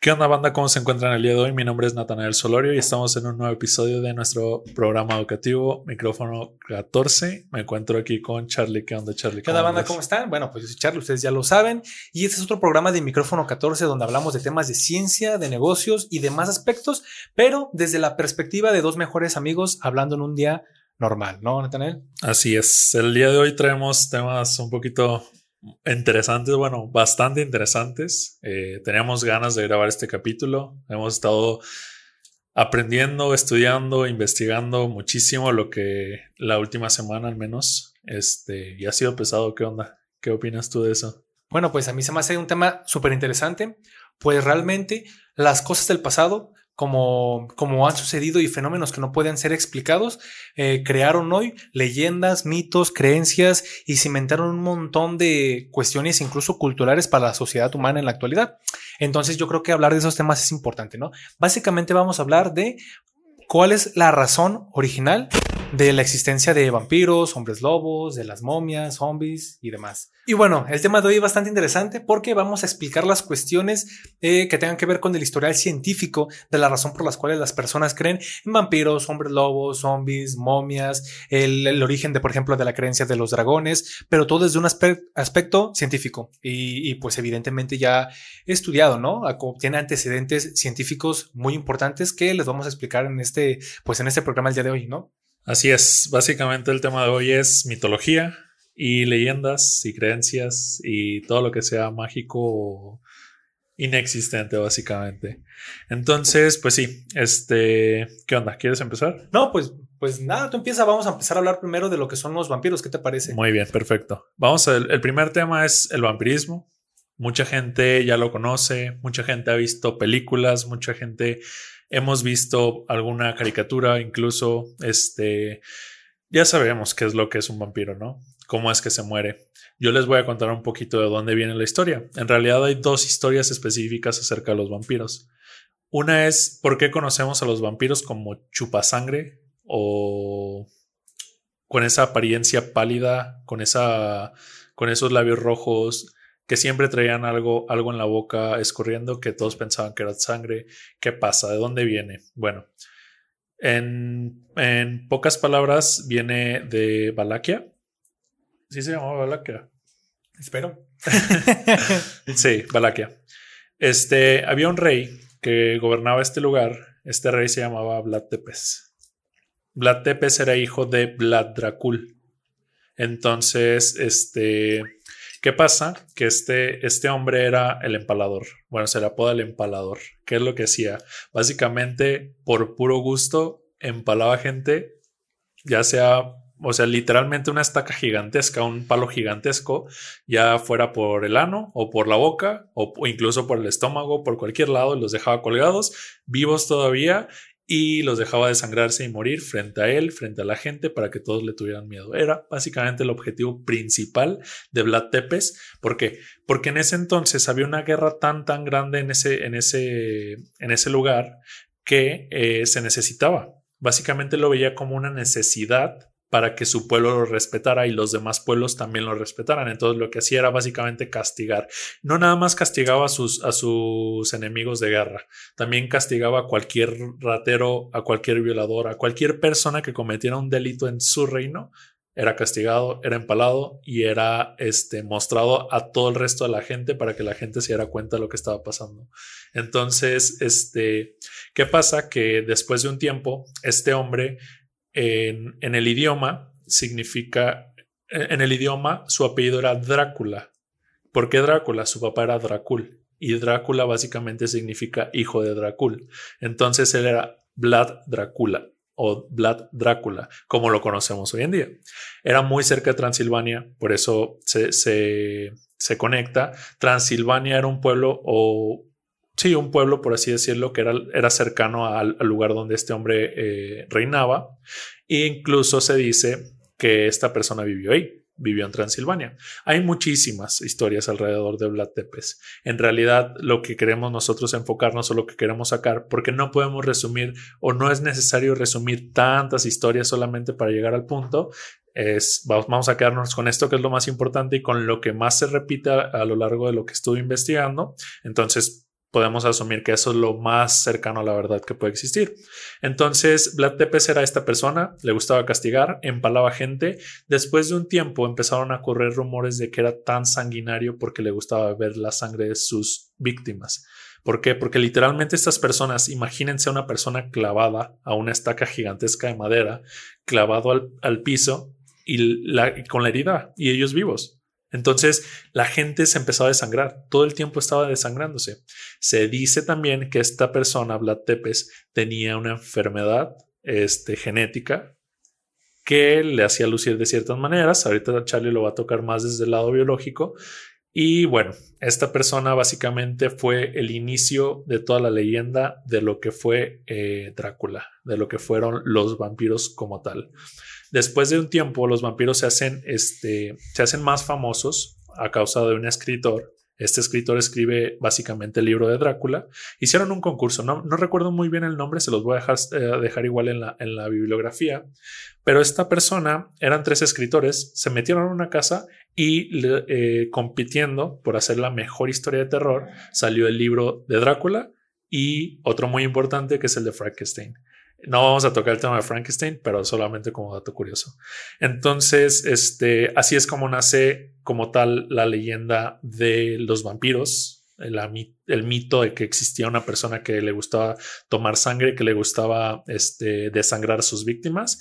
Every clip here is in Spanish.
¿Qué onda banda? ¿Cómo se encuentran el día de hoy? Mi nombre es Natanael Solorio y estamos en un nuevo episodio de nuestro programa educativo Micrófono 14. Me encuentro aquí con Charlie. ¿Qué onda Charlie? ¿Qué onda banda? ¿Cómo están? Bueno, pues yo soy Charlie, ustedes ya lo saben. Y este es otro programa de Micrófono 14 donde hablamos de temas de ciencia, de negocios y demás aspectos, pero desde la perspectiva de dos mejores amigos hablando en un día normal, ¿no, Natanael? Así es. El día de hoy traemos temas un poquito interesantes, bueno, bastante interesantes. Eh, teníamos ganas de grabar este capítulo. Hemos estado aprendiendo, estudiando, investigando muchísimo lo que la última semana al menos. Este, y ha sido pesado. ¿Qué onda? ¿Qué opinas tú de eso? Bueno, pues a mí se me hace un tema súper interesante, pues realmente las cosas del pasado como, como han sucedido y fenómenos que no pueden ser explicados, eh, crearon hoy leyendas, mitos, creencias y cimentaron un montón de cuestiones incluso culturales para la sociedad humana en la actualidad. Entonces yo creo que hablar de esos temas es importante, ¿no? Básicamente vamos a hablar de cuál es la razón original de la existencia de vampiros, hombres lobos, de las momias, zombies y demás. Y bueno, el tema de hoy es bastante interesante porque vamos a explicar las cuestiones eh, que tengan que ver con el historial científico de la razón por las cuales las personas creen en vampiros, hombres lobos, zombies, momias, el, origen de, por ejemplo, de la creencia de los dragones, pero todo desde un aspecto científico y, pues evidentemente ya estudiado, ¿no? Tiene antecedentes científicos muy importantes que les vamos a explicar en este, pues en este programa el día de hoy, ¿no? Así es, básicamente el tema de hoy es mitología y leyendas y creencias y todo lo que sea mágico o inexistente básicamente. Entonces, pues sí, este, ¿qué onda? ¿Quieres empezar? No, pues pues nada, tú empieza, vamos a empezar a hablar primero de lo que son los vampiros, ¿qué te parece? Muy bien, perfecto. Vamos a, el primer tema es el vampirismo. Mucha gente ya lo conoce, mucha gente ha visto películas, mucha gente hemos visto alguna caricatura, incluso este, ya sabemos qué es lo que es un vampiro, ¿no? Cómo es que se muere. Yo les voy a contar un poquito de dónde viene la historia. En realidad hay dos historias específicas acerca de los vampiros. Una es por qué conocemos a los vampiros como chupasangre o con esa apariencia pálida, con esa con esos labios rojos, que siempre traían algo, algo en la boca escurriendo, que todos pensaban que era sangre. ¿Qué pasa? ¿De dónde viene? Bueno, en, en pocas palabras, viene de Valaquia. Sí se llamaba Valaquia. Espero. sí, Valaquia. Este, había un rey que gobernaba este lugar. Este rey se llamaba Vlad Tepes. Vlad Tepes era hijo de Vlad Dracul. Entonces, este, ¿Qué pasa? Que este, este hombre era el empalador. Bueno, se le apoda el empalador. ¿Qué es lo que hacía? Básicamente, por puro gusto, empalaba gente, ya sea, o sea, literalmente una estaca gigantesca, un palo gigantesco, ya fuera por el ano o por la boca o incluso por el estómago, por cualquier lado, los dejaba colgados, vivos todavía y los dejaba desangrarse y morir frente a él, frente a la gente, para que todos le tuvieran miedo. Era básicamente el objetivo principal de Vlad Tepes. ¿Por qué? Porque en ese entonces había una guerra tan, tan grande en ese, en ese, en ese lugar que eh, se necesitaba. Básicamente lo veía como una necesidad para que su pueblo lo respetara y los demás pueblos también lo respetaran. Entonces lo que hacía era básicamente castigar. No nada más castigaba a sus, a sus enemigos de guerra, también castigaba a cualquier ratero, a cualquier violador, a cualquier persona que cometiera un delito en su reino. Era castigado, era empalado y era este, mostrado a todo el resto de la gente para que la gente se diera cuenta de lo que estaba pasando. Entonces, este, ¿qué pasa? Que después de un tiempo, este hombre en, el idioma significa, en el idioma su apellido era Drácula. ¿Por qué Drácula? Su papá era Dracul y Drácula básicamente significa hijo de Dracul. Entonces él era Vlad Drácula o Vlad Drácula, como lo conocemos hoy en día. Era muy cerca de Transilvania, por eso se, se, conecta. Transilvania era un pueblo o sí, un pueblo, por así decirlo, que era, era cercano al, lugar donde este hombre eh, reinaba. E incluso se dice que esta persona vivió ahí, vivió en Transilvania. Hay muchísimas historias alrededor de Vlad Tepes. En realidad, lo que queremos nosotros enfocarnos o lo que queremos sacar, porque no podemos resumir o no es necesario resumir tantas historias solamente para llegar al punto, es, vamos a quedarnos con esto que es lo más importante y con lo que más se repite a, lo largo de lo que estuve investigando. Entonces, podemos asumir que eso es lo más cercano a la verdad que puede existir. Entonces, Vlad Tepes era esta persona, le gustaba castigar, empalaba gente. Después de un tiempo empezaron a correr rumores de que era tan sanguinario porque le gustaba ver la sangre de sus víctimas. ¿Por qué? Porque literalmente estas personas, imagínense una persona clavada a una estaca gigantesca de madera, clavado al, piso y, con la herida y ellos vivos. Entonces la gente se empezó a desangrar, todo el tiempo estaba desangrándose. Se dice también que esta persona, Vlad Tepes, tenía una enfermedad este, genética que le hacía lucir de ciertas maneras. Ahorita Charlie lo va a tocar más desde el lado biológico, y bueno, esta persona básicamente fue el inicio de toda la leyenda de lo que fue eh, Drácula, de lo que fueron los vampiros como tal. Después de un tiempo, los vampiros se hacen, este, se hacen más famosos a causa de un escritor este escritor escribe básicamente el libro de Drácula. Hicieron un concurso, no, recuerdo muy bien el nombre, se los voy a dejar, eh, dejar igual en la, en la, bibliografía, pero esta persona, eran tres escritores, se metieron en una casa y eh, compitiendo por hacer la mejor historia de terror, salió el libro de Drácula y otro muy importante que es el de Frankenstein. No vamos a tocar el tema de Frankenstein, pero solamente como dato curioso. Entonces, este, así es como nace como tal la leyenda de los vampiros, el, mito de que existía una persona que le gustaba tomar sangre, que le gustaba este, desangrar a sus víctimas.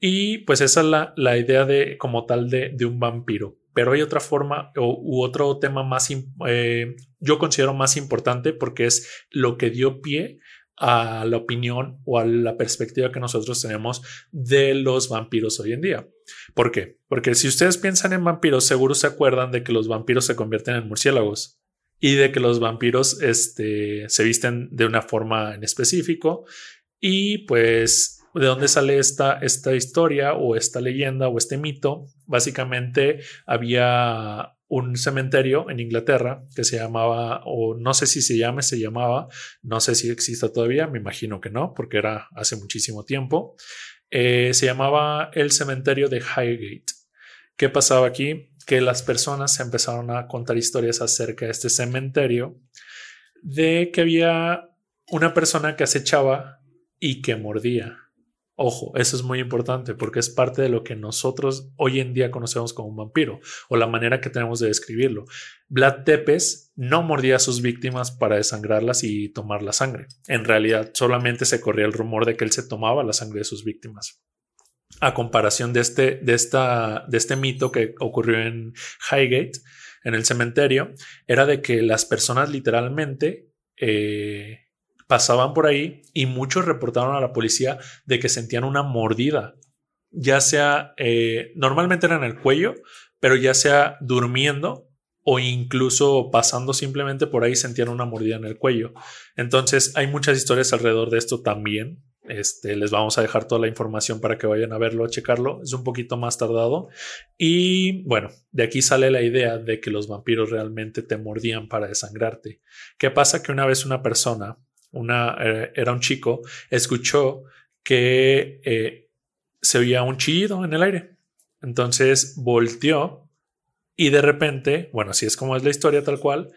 Y pues esa es la, la idea de como tal de, de, un vampiro. Pero hay otra forma o, u otro tema más, eh, yo considero más importante porque es lo que dio pie a la opinión o a la perspectiva que nosotros tenemos de los vampiros hoy en día. ¿Por qué? Porque si ustedes piensan en vampiros, seguro se acuerdan de que los vampiros se convierten en murciélagos y de que los vampiros este, se visten de una forma en específico y pues de dónde sale esta, esta historia o esta leyenda o este mito. Básicamente había un cementerio en Inglaterra que se llamaba, o no sé si se llame, se llamaba, no sé si existe todavía, me imagino que no, porque era hace muchísimo tiempo. Eh, se llamaba el cementerio de Highgate. ¿Qué pasaba aquí? Que las personas empezaron a contar historias acerca de este cementerio, de que había una persona que acechaba y que mordía. Ojo, eso es muy importante porque es parte de lo que nosotros hoy en día conocemos como un vampiro o la manera que tenemos de describirlo. Vlad Tepes no mordía a sus víctimas para desangrarlas y tomar la sangre. En realidad, solamente se corría el rumor de que él se tomaba la sangre de sus víctimas. A comparación de este, de esta, de este mito que ocurrió en Highgate, en el cementerio, era de que las personas literalmente eh, pasaban por ahí y muchos reportaron a la policía de que sentían una mordida, ya sea, eh, normalmente era en el cuello, pero ya sea durmiendo o incluso pasando simplemente por ahí sentían una mordida en el cuello. Entonces hay muchas historias alrededor de esto también. Este, les vamos a dejar toda la información para que vayan a verlo, a checarlo. Es un poquito más tardado. Y bueno, de aquí sale la idea de que los vampiros realmente te mordían para desangrarte. ¿Qué pasa? Que una vez una persona una, eh, era un chico, escuchó que eh, se oía un chillido en el aire. Entonces volteó y de repente, bueno, así es como es la historia tal cual,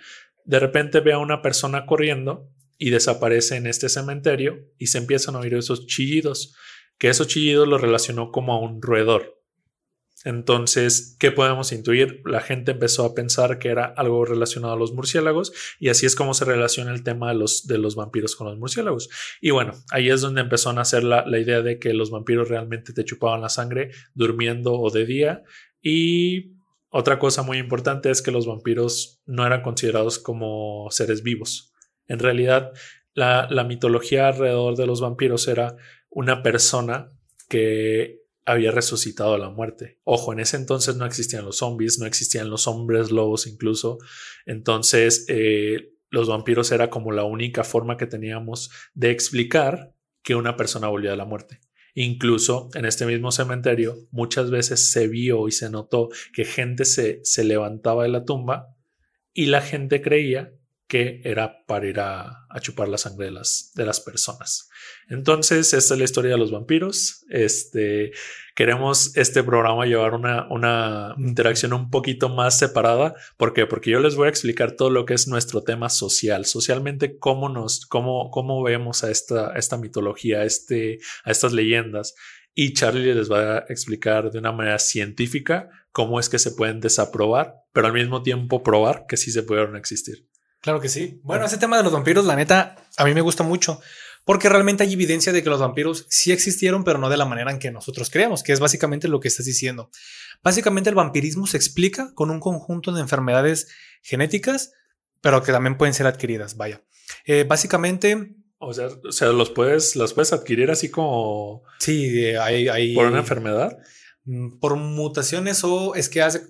de repente ve a una persona corriendo y desaparece en este cementerio y se empiezan a oír esos chillidos, que esos chillidos lo relacionó como a un roedor. Entonces, ¿qué podemos intuir? La gente empezó a pensar que era algo relacionado a los murciélagos y así es como se relaciona el tema de los, de los vampiros con los murciélagos. Y bueno, ahí es donde empezó a nacer la, la idea de que los vampiros realmente te chupaban la sangre durmiendo o de día. Y otra cosa muy importante es que los vampiros no eran considerados como seres vivos. En realidad, la, la mitología alrededor de los vampiros era una persona que había resucitado a la muerte. Ojo, en ese entonces no existían los zombies, no existían los hombres lobos incluso. Entonces, eh, los vampiros era como la única forma que teníamos de explicar que una persona volvía a la muerte. Incluso en este mismo cementerio muchas veces se vio y se notó que gente se, se levantaba de la tumba y la gente creía que era para ir a, chupar la sangre de las, de las personas. Entonces, esta es la historia de los vampiros. Este, queremos este programa llevar una, una interacción un poquito más separada. ¿Por qué? Porque yo les voy a explicar todo lo que es nuestro tema social. Socialmente, cómo nos, cómo, cómo vemos a esta, esta mitología, a, este, a estas leyendas. Y Charlie les va a explicar de una manera científica cómo es que se pueden desaprobar, pero al mismo tiempo probar que sí se pudieron existir. Claro que sí. Bueno, ese tema de los vampiros, la neta, a mí me gusta mucho porque realmente hay evidencia de que los vampiros sí existieron, pero no de la manera en que nosotros creemos, que es básicamente lo que estás diciendo. Básicamente el vampirismo se explica con un conjunto de enfermedades genéticas, pero que también pueden ser adquiridas. Vaya. Eh, básicamente. O sea, o sea, los puedes, las puedes adquirir así como. Sí, hay, hay. Por una enfermedad. Mm, por mutaciones o es que hace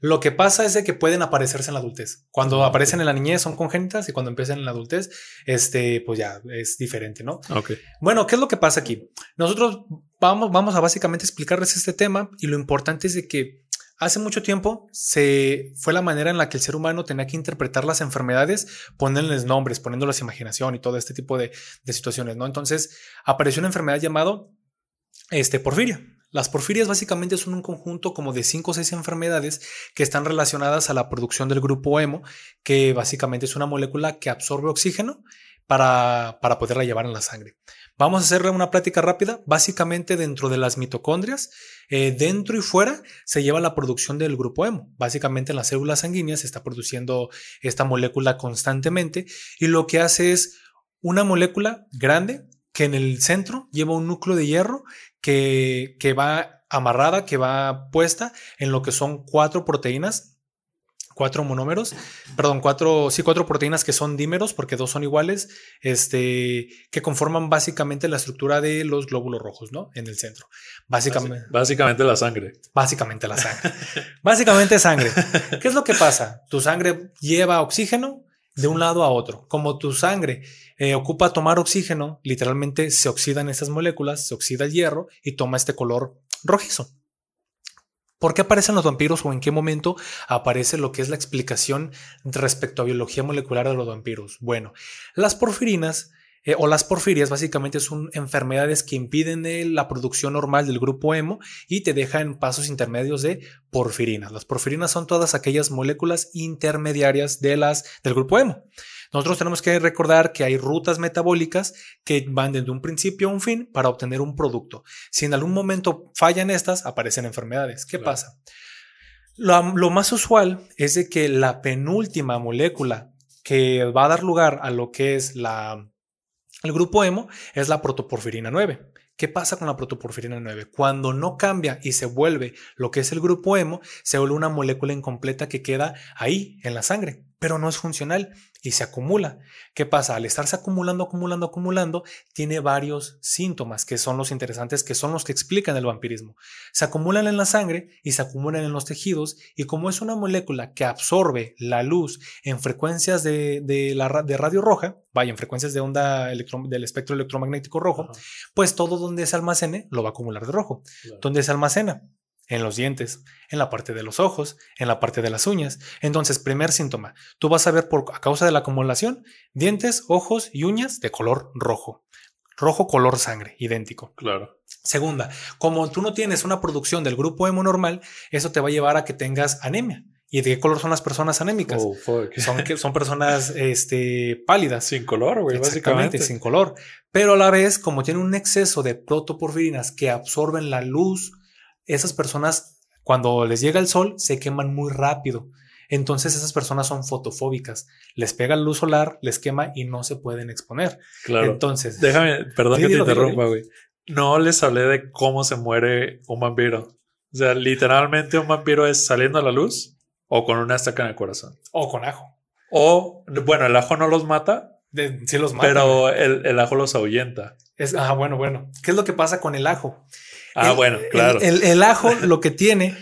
lo que pasa es de que pueden aparecerse en la adultez. Cuando aparecen en la niñez son congénitas y cuando empiezan en la adultez, este, pues ya es diferente, ¿no? Ok. Bueno, ¿qué es lo que pasa aquí? Nosotros vamos, vamos a básicamente explicarles este tema y lo importante es de que Hace mucho tiempo se fue la manera en la que el ser humano tenía que interpretar las enfermedades, ponerles nombres, poniéndoles imaginación y todo este tipo de, de situaciones, ¿no? Entonces apareció una enfermedad llamado este, porfiria. Las porfirias básicamente son un conjunto como de 5 o 6 enfermedades que están relacionadas a la producción del grupo hemo, que básicamente es una molécula que absorbe oxígeno para, para poderla llevar en la sangre. Vamos a hacerle una plática rápida. Básicamente dentro de las mitocondrias, eh, dentro y fuera, se lleva la producción del grupo hemo. Básicamente en las células sanguíneas se está produciendo esta molécula constantemente y lo que hace es una molécula grande que en el centro lleva un núcleo de hierro que, que va amarrada, que va puesta en lo que son cuatro proteínas, cuatro monómeros, perdón, cuatro, sí, cuatro proteínas que son dímeros, porque dos son iguales, este, que conforman básicamente la estructura de los glóbulos rojos, ¿no? En el centro. Básicamente. Básicamente la sangre. Básicamente la sangre. básicamente sangre. ¿Qué es lo que pasa? Tu sangre lleva oxígeno de un lado a otro. Como tu sangre eh, ocupa tomar oxígeno, literalmente se oxidan estas moléculas, se oxida el hierro y toma este color rojizo. ¿Por qué aparecen los vampiros o en qué momento aparece lo que es la explicación respecto a biología molecular de los vampiros? Bueno, las porfirinas eh, o las porfirias básicamente son enfermedades que impiden la producción normal del grupo hemo y te dejan pasos intermedios de porfirinas. Las porfirinas son todas aquellas moléculas intermediarias de las, del grupo hemo. Nosotros tenemos que recordar que hay rutas metabólicas que van desde un principio a un fin para obtener un producto. Si en algún momento fallan estas, aparecen enfermedades. ¿Qué pasa? Lo, lo, más usual es de que la penúltima molécula que va a dar lugar a lo que es la el grupo hemo es la protoporfirina 9. ¿Qué pasa con la protoporfirina 9? Cuando no cambia y se vuelve lo que es el grupo hemo, se vuelve una molécula incompleta que queda ahí en la sangre, pero no es funcional y se acumula. ¿Qué pasa? Al estarse acumulando, acumulando, acumulando, tiene varios síntomas que son los interesantes, que son los que explican el vampirismo. Se acumulan en la sangre y se acumulan en los tejidos y como es una molécula que absorbe la luz en frecuencias de, la, de radio roja, vaya, en frecuencias de onda del espectro electromagnético rojo, pues todo donde se almacene lo va a acumular de rojo. ¿Dónde se almacena? En los dientes, en la parte de los ojos, en la parte de las uñas. Entonces, primer síntoma, tú vas a ver por a causa de la acumulación dientes, ojos y uñas de color rojo. Rojo color sangre, idéntico. Claro. Segunda, como tú no tienes una producción del grupo hemo normal, eso te va a llevar a que tengas anemia. ¿Y de qué color son las personas anémicas? Oh, son, son personas este, pálidas. Sin color, güey, básicamente. sin color. Pero a la vez, como tienen un exceso de protoporfirinas que absorben la luz, esas personas, cuando les llega el sol, se queman muy rápido. Entonces esas personas son fotofóbicas. Les pega la luz solar, les quema y no se pueden exponer. Claro. Entonces, déjame, perdón que te interrumpa, güey. No les hablé de cómo se muere un vampiro. O sea, literalmente un vampiro es saliendo a la luz o con una estaca en el corazón. O con ajo. O, bueno, el ajo no los mata. sí los mata. Pero el, ajo los ahuyenta. Es, ah, bueno, bueno. ¿Qué es lo que pasa con el ajo? Ah, bueno, claro. El, ajo lo que tiene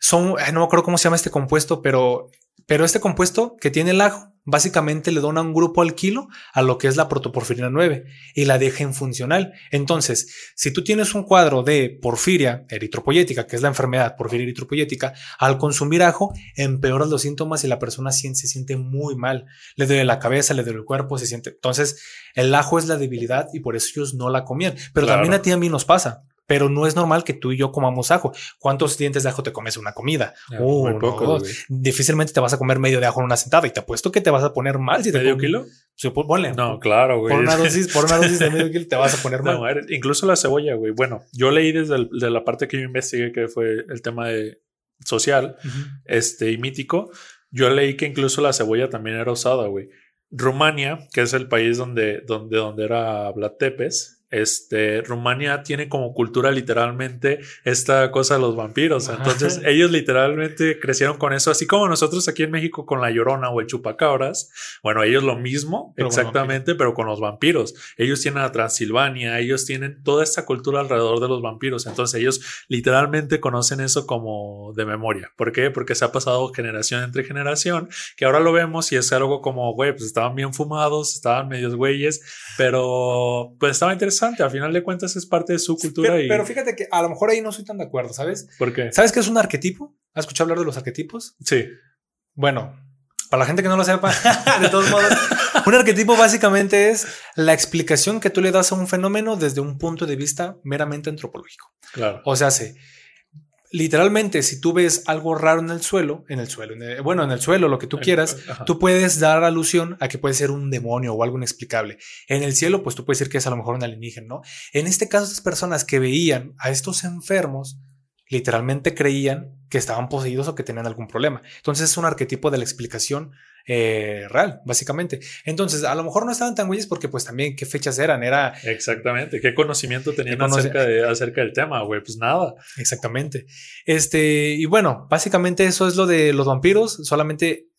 son, no me acuerdo cómo se llama este compuesto, pero, pero este compuesto que tiene el ajo básicamente le dona un grupo al kilo a lo que es la protoporfirina 9 y la deja infuncional. Entonces, si tú tienes un cuadro de porfiria eritropoyética, que es la enfermedad porfiria eritropoyética, al consumir ajo empeoras los síntomas y la persona se siente muy mal. Le duele la cabeza, le duele el cuerpo, se siente. Entonces, el ajo es la debilidad y por eso ellos no la comían. Pero también a ti a mí nos pasa pero no es normal que tú y yo comamos ajo. ¿Cuántos dientes de ajo te comes una comida? Muy poco, Difícilmente te vas a comer medio de ajo en una sentada y te apuesto que te vas a poner mal si te ¿Medio kilo? Sí, pues, ponle. No, claro, güey. Por una dosis, por una dosis de medio kilo te vas a poner mal. No, incluso la cebolla, güey. Bueno, yo leí desde la parte que yo investigué que fue el tema de social, este y mítico. Yo leí que incluso la cebolla también era usada, güey. Rumania, que es el país donde, donde, donde era Vlad Tepes, este, Rumania tiene como cultura literalmente esta cosa de los vampiros. Entonces, ellos literalmente crecieron con eso, así como nosotros aquí en México con la llorona o el chupacabras. Bueno, ellos lo mismo, exactamente, pero con los vampiros. Ellos tienen a Transilvania, ellos tienen toda esta cultura alrededor de los vampiros. Entonces, ellos literalmente conocen eso como de memoria. ¿Por qué? Porque se ha pasado generación entre generación, que ahora lo vemos y es algo como, güey, pues estaban bien fumados, estaban medios güeyes, pero pues estaba interesante a final de cuentas es parte de su cultura. Pero, pero, fíjate que a lo mejor ahí no soy tan de acuerdo, ¿sabes? ¿Por qué? ¿Sabes qué es un arquetipo? ¿Has escuchado hablar de los arquetipos? Sí. Bueno, para la gente que no lo sepa, de todos modos, un arquetipo básicamente es la explicación que tú le das a un fenómeno desde un punto de vista meramente antropológico. Claro. O sea, sí literalmente, si tú ves algo raro en el suelo, en el suelo, bueno, en el suelo, lo que tú quieras, tú puedes dar alusión a que puede ser un demonio o algo inexplicable. En el cielo, pues tú puedes decir que es a lo mejor un alienígena, ¿no? En este caso, estas personas que veían a estos enfermos, literalmente creían que estaban poseídos o que tenían algún problema. Entonces es un arquetipo de la explicación eh, real, básicamente. Entonces, a lo mejor no estaban tan güeyes porque pues también qué fechas eran, era... Exactamente, qué conocimiento tenían acerca, de, acerca del tema, güey, pues nada. Exactamente. Este, y bueno, básicamente eso es lo de los vampiros, solamente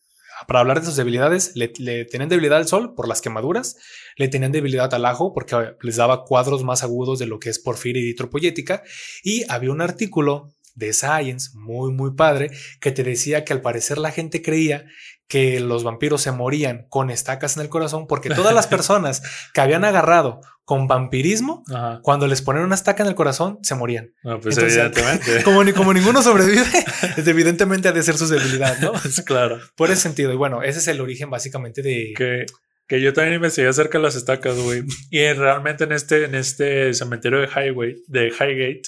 para hablar de sus debilidades, le, le, tenían debilidad al sol por las quemaduras, le tenían debilidad al ajo porque les daba cuadros más agudos de lo que es porfiria y hitropoyética, y había un artículo de Science, muy, muy padre, que te decía que al parecer la gente creía que los vampiros se morían con estacas en el corazón porque todas las personas que habían agarrado con vampirismo, cuando les ponen una estaca en el corazón, se morían. pues evidentemente. Como, como ninguno sobrevive, evidentemente ha de ser su debilidad, ¿no? claro. Por ese sentido. Y bueno, ese es el origen básicamente de... Que, que yo también investigué acerca de las estacas, güey. Y realmente en este, en este cementerio de Highway, de Highgate,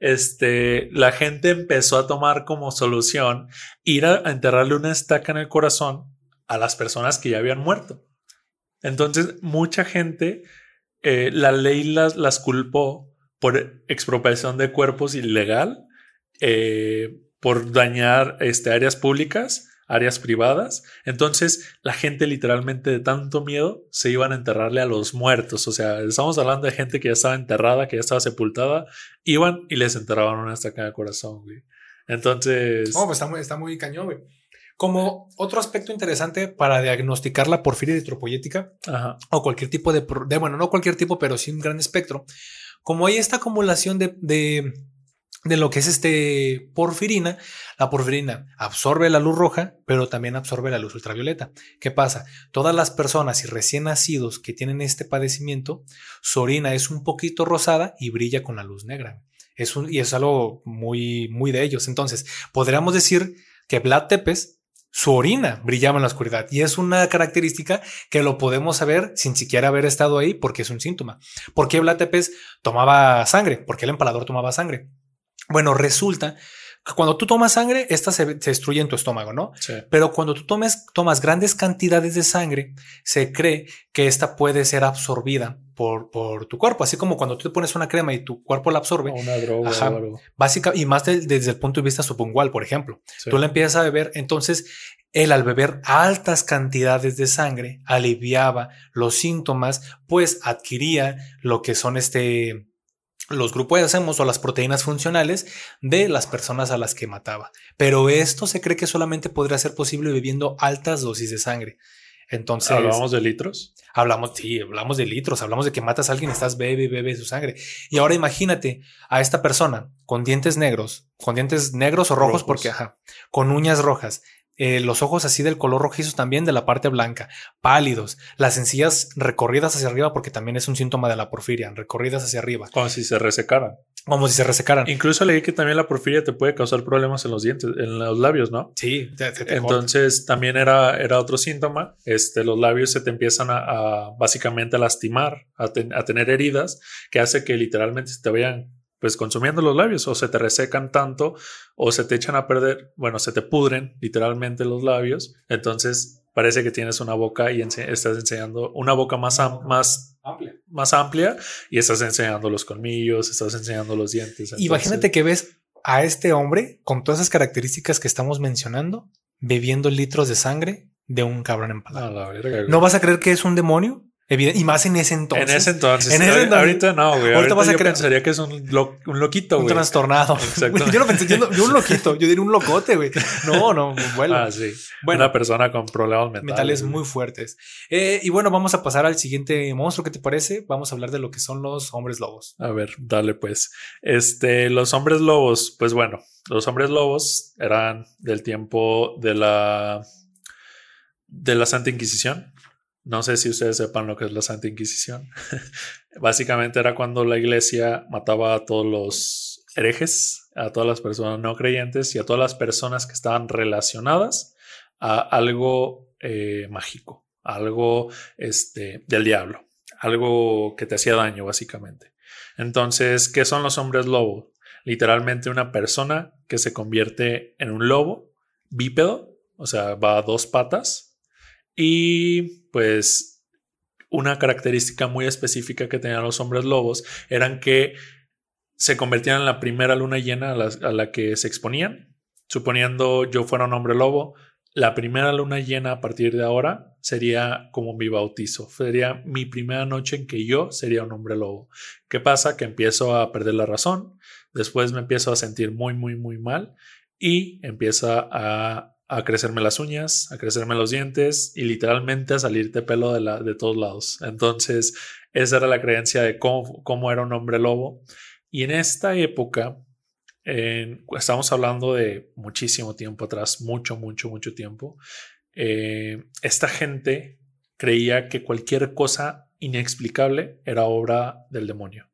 este, la gente empezó a tomar como solución ir a enterrarle una estaca en el corazón a las personas que ya habían muerto. Entonces, mucha gente, eh, la ley las, las culpó por expropiación de cuerpos ilegal, eh, por dañar este, áreas públicas áreas privadas. Entonces la gente literalmente de tanto miedo se iban a enterrarle a los muertos. O sea, estamos hablando de gente que ya estaba enterrada, que ya estaba sepultada. Iban y les enterraban una estaca de corazón, güey. Entonces... Oh, pues está muy, está muy cañón, güey. Como otro aspecto interesante para diagnosticar la porfiria eritropoyética o cualquier tipo de, de, bueno, no cualquier tipo, pero sí un gran espectro, como hay esta acumulación de, de de lo que es este porfirina. La porfirina absorbe la luz roja, pero también absorbe la luz ultravioleta. ¿Qué pasa? Todas las personas y recién nacidos que tienen este padecimiento, su orina es un poquito rosada y brilla con la luz negra. Es un, y es algo muy, muy de ellos. Entonces, podríamos decir que Vlad Tepes, su orina brillaba en la oscuridad y es una característica que lo podemos saber sin siquiera haber estado ahí porque es un síntoma. ¿Por qué Vlad Tepes tomaba sangre? Porque el empalador tomaba sangre bueno, resulta que cuando tú tomas sangre, esta se, destruye en tu estómago, ¿no? Sí. Pero cuando tú tomes, tomas grandes cantidades de sangre, se cree que esta puede ser absorbida por, por tu cuerpo, así como cuando tú te pones una crema y tu cuerpo la absorbe. una droga. Ajá, básica, y más desde el punto de vista subungual, por ejemplo. Tú la empiezas a beber, entonces él al beber altas cantidades de sangre aliviaba los síntomas, pues adquiría lo que son este los grupos de hacemos o las proteínas funcionales de las personas a las que mataba. Pero esto se cree que solamente podría ser posible bebiendo altas dosis de sangre. Entonces. ¿Hablamos de litros? Hablamos, sí, hablamos de litros, hablamos de que matas a alguien, estás bebe, bebe su sangre. Y ahora imagínate a esta persona con dientes negros, con dientes negros o rojos, porque, ajá, con uñas rojas, eh, los ojos así del color rojizo también de la parte blanca, pálidos, las encías recorridas hacia arriba porque también es un síntoma de la porfiria, recorridas hacia arriba. Como si se resecaran. Como si se resecaran. Incluso leí que también la porfiria te puede causar problemas en los dientes, en los labios, ¿no? Sí, entonces también era, era otro síntoma. Este, los labios se te empiezan a, básicamente a lastimar, a, a, tener heridas, que hace que literalmente se te vayan pues consumiendo los labios o se te resecan tanto o se te echan a perder, bueno, se te pudren literalmente los labios. Entonces parece que tienes una boca y estás enseñando una boca más, más, amplia. más amplia y estás enseñando los colmillos, estás enseñando los dientes. Imagínate que ves a este hombre con todas esas características que estamos mencionando bebiendo litros de sangre de un cabrón empalado. ¿No vas a creer que es un demonio? Y más en ese entonces. En ese entonces. En ese Ahorita no, güey. Ahorita, vas a yo pensaría que es un, un loquito, güey. Un trastornado. Exacto. yo no pensé, yo, un loquito. Yo diría un locote, güey. No, no, bueno. Ah, sí. Bueno, Una persona con problemas mentales. Mentales muy fuertes. Eh, y bueno, vamos a pasar al siguiente monstruo. ¿Qué te parece? Vamos a hablar de lo que son los hombres lobos. A ver, dale pues. Este, los hombres lobos, pues bueno, los hombres lobos eran del tiempo de la de la Santa Inquisición no sé si ustedes sepan lo que es la Santa Inquisición. Básicamente era cuando la iglesia mataba a todos los herejes, a todas las personas no creyentes y a todas las personas que estaban relacionadas a algo eh, mágico, algo este, del diablo, algo que te hacía daño básicamente. Entonces, ¿qué son los hombres lobo? Literalmente una persona que se convierte en un lobo bípedo, o sea, va a dos patas, y pues una característica muy específica que tenían los hombres lobos eran que se convertían en la primera luna llena a la, que se exponían. Suponiendo yo fuera un hombre lobo, la primera luna llena a partir de ahora sería como mi bautizo. Sería mi primera noche en que yo sería un hombre lobo. ¿Qué pasa? Que empiezo a perder la razón. Después me empiezo a sentir muy, muy, muy mal y empieza a a crecerme las uñas, a crecerme los dientes y literalmente a salirte pelo de, la, de todos lados. Entonces, esa era la creencia de cómo, era un hombre lobo. Y en esta época, estamos hablando de muchísimo tiempo atrás, mucho, mucho, mucho tiempo, eh, esta gente creía que cualquier cosa inexplicable era obra del demonio.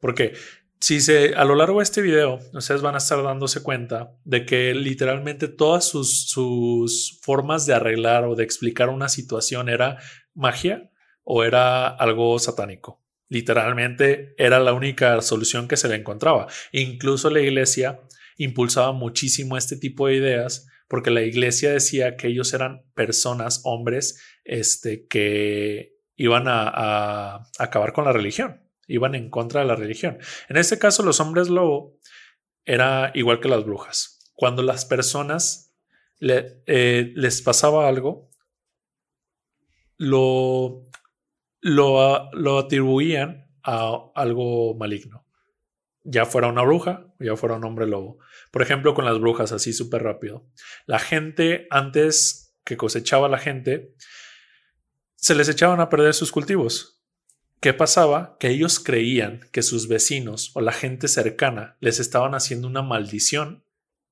Porque si se, a lo largo de este video, ustedes van a estar dándose cuenta de que literalmente todas sus, sus formas de arreglar o de explicar una situación era magia o era algo satánico. Literalmente era la única solución que se le encontraba. Incluso la iglesia impulsaba muchísimo este tipo de ideas porque la iglesia decía que ellos eran personas, hombres, este, que iban a acabar con la religión iban en contra de la religión. En este caso, los hombres lobo era igual que las brujas. Cuando las personas eh, les pasaba algo, lo, lo, lo atribuían a algo maligno. Ya fuera una bruja o ya fuera un hombre lobo. Por ejemplo, con las brujas, así súper rápido. La gente, antes que cosechaba la gente, se les echaban a perder sus cultivos ¿Qué pasaba? Que ellos creían que sus vecinos o la gente cercana les estaban haciendo una maldición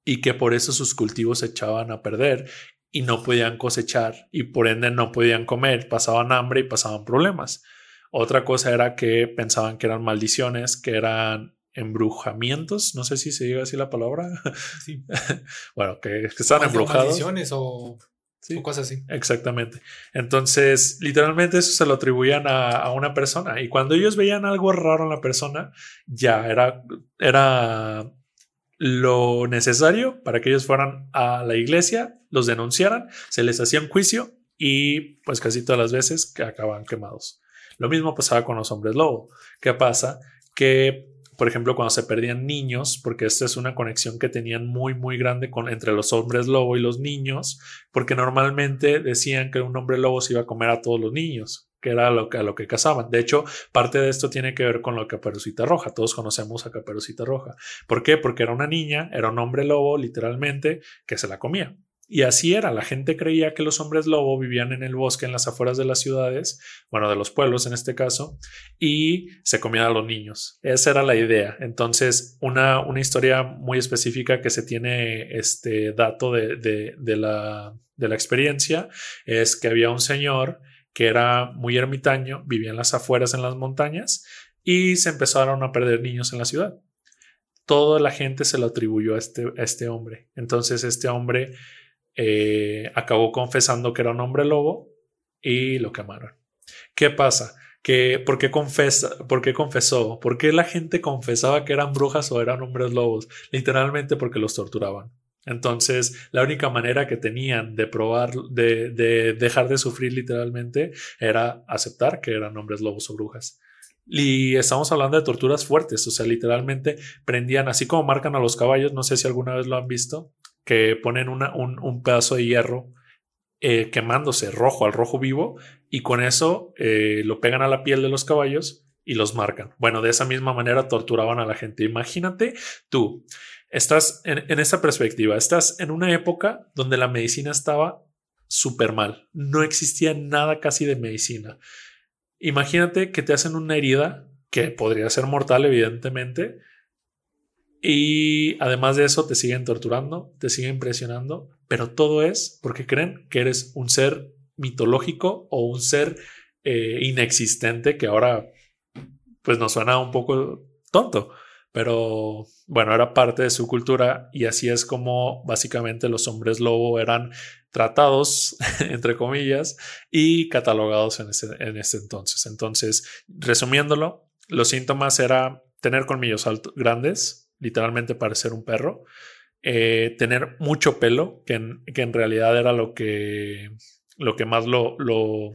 y que por eso sus cultivos se echaban a perder y no podían cosechar y por ende no podían comer, pasaban hambre y pasaban problemas. Otra cosa era que pensaban que eran maldiciones, que eran embrujamientos, no sé si se diga así la palabra. Sí. bueno, que, que estaban embrujados. Maldiciones o Sí, cosas así. Exactamente. Entonces, literalmente eso se lo atribuían a, una persona. Y cuando ellos veían algo raro en la persona, ya era, era lo necesario para que ellos fueran a la iglesia, los denunciaran, se les hacía un juicio y pues casi todas las veces que acaban quemados. Lo mismo pasaba con los hombres lobo. ¿Qué pasa? Que por ejemplo, cuando se perdían niños, porque esta es una conexión que tenían muy, muy grande entre los hombres lobo y los niños, porque normalmente decían que un hombre lobo se iba a comer a todos los niños, que era lo a lo que cazaban. De hecho, parte de esto tiene que ver con la caperucita roja. Todos conocemos a caperucita roja. ¿Por qué? Porque era una niña, era un hombre lobo, literalmente, que se la comía. Y así era, la gente creía que los hombres lobo vivían en el bosque, en las afueras de las ciudades, bueno, de los pueblos en este caso, y se comían a los niños. Esa era la idea. Entonces, una, una historia muy específica que se tiene este dato de, de, la, de la experiencia es que había un señor que era muy ermitaño, vivía en las afueras, en las montañas, y se empezaron a perder niños en la ciudad. Toda la gente se lo atribuyó a este, a este hombre. Entonces, este hombre eh, acabó confesando que era un hombre lobo y lo quemaron. ¿Qué pasa? Que, ¿por, qué confesa, ¿Por qué confesó? ¿Por qué la gente confesaba que eran brujas o eran hombres lobos? Literalmente porque los torturaban. Entonces, la única manera que tenían de probar, de, de, dejar de sufrir literalmente, era aceptar que eran hombres lobos o brujas. Y estamos hablando de torturas fuertes, o sea, literalmente prendían, así como marcan a los caballos, no sé si alguna vez lo han visto, que ponen un, pedazo de hierro eh, quemándose rojo al rojo vivo y con eso eh, lo pegan a la piel de los caballos y los marcan. Bueno, de esa misma manera torturaban a la gente. Imagínate tú, estás en, en esta perspectiva, estás en una época donde la medicina estaba súper mal, no existía nada casi de medicina. Imagínate que te hacen una herida que podría ser mortal, evidentemente, y además de eso, te siguen torturando, te siguen presionando, pero todo es porque creen que eres un ser mitológico o un ser eh, inexistente que ahora pues nos suena un poco tonto, pero bueno, era parte de su cultura y así es como básicamente los hombres lobo eran tratados, entre comillas, y catalogados en ese, en ese entonces. Entonces, resumiéndolo, los síntomas era tener colmillos altos, grandes, literalmente parecer un perro, eh, tener mucho pelo, que en, que en, realidad era lo que, lo que más lo, lo,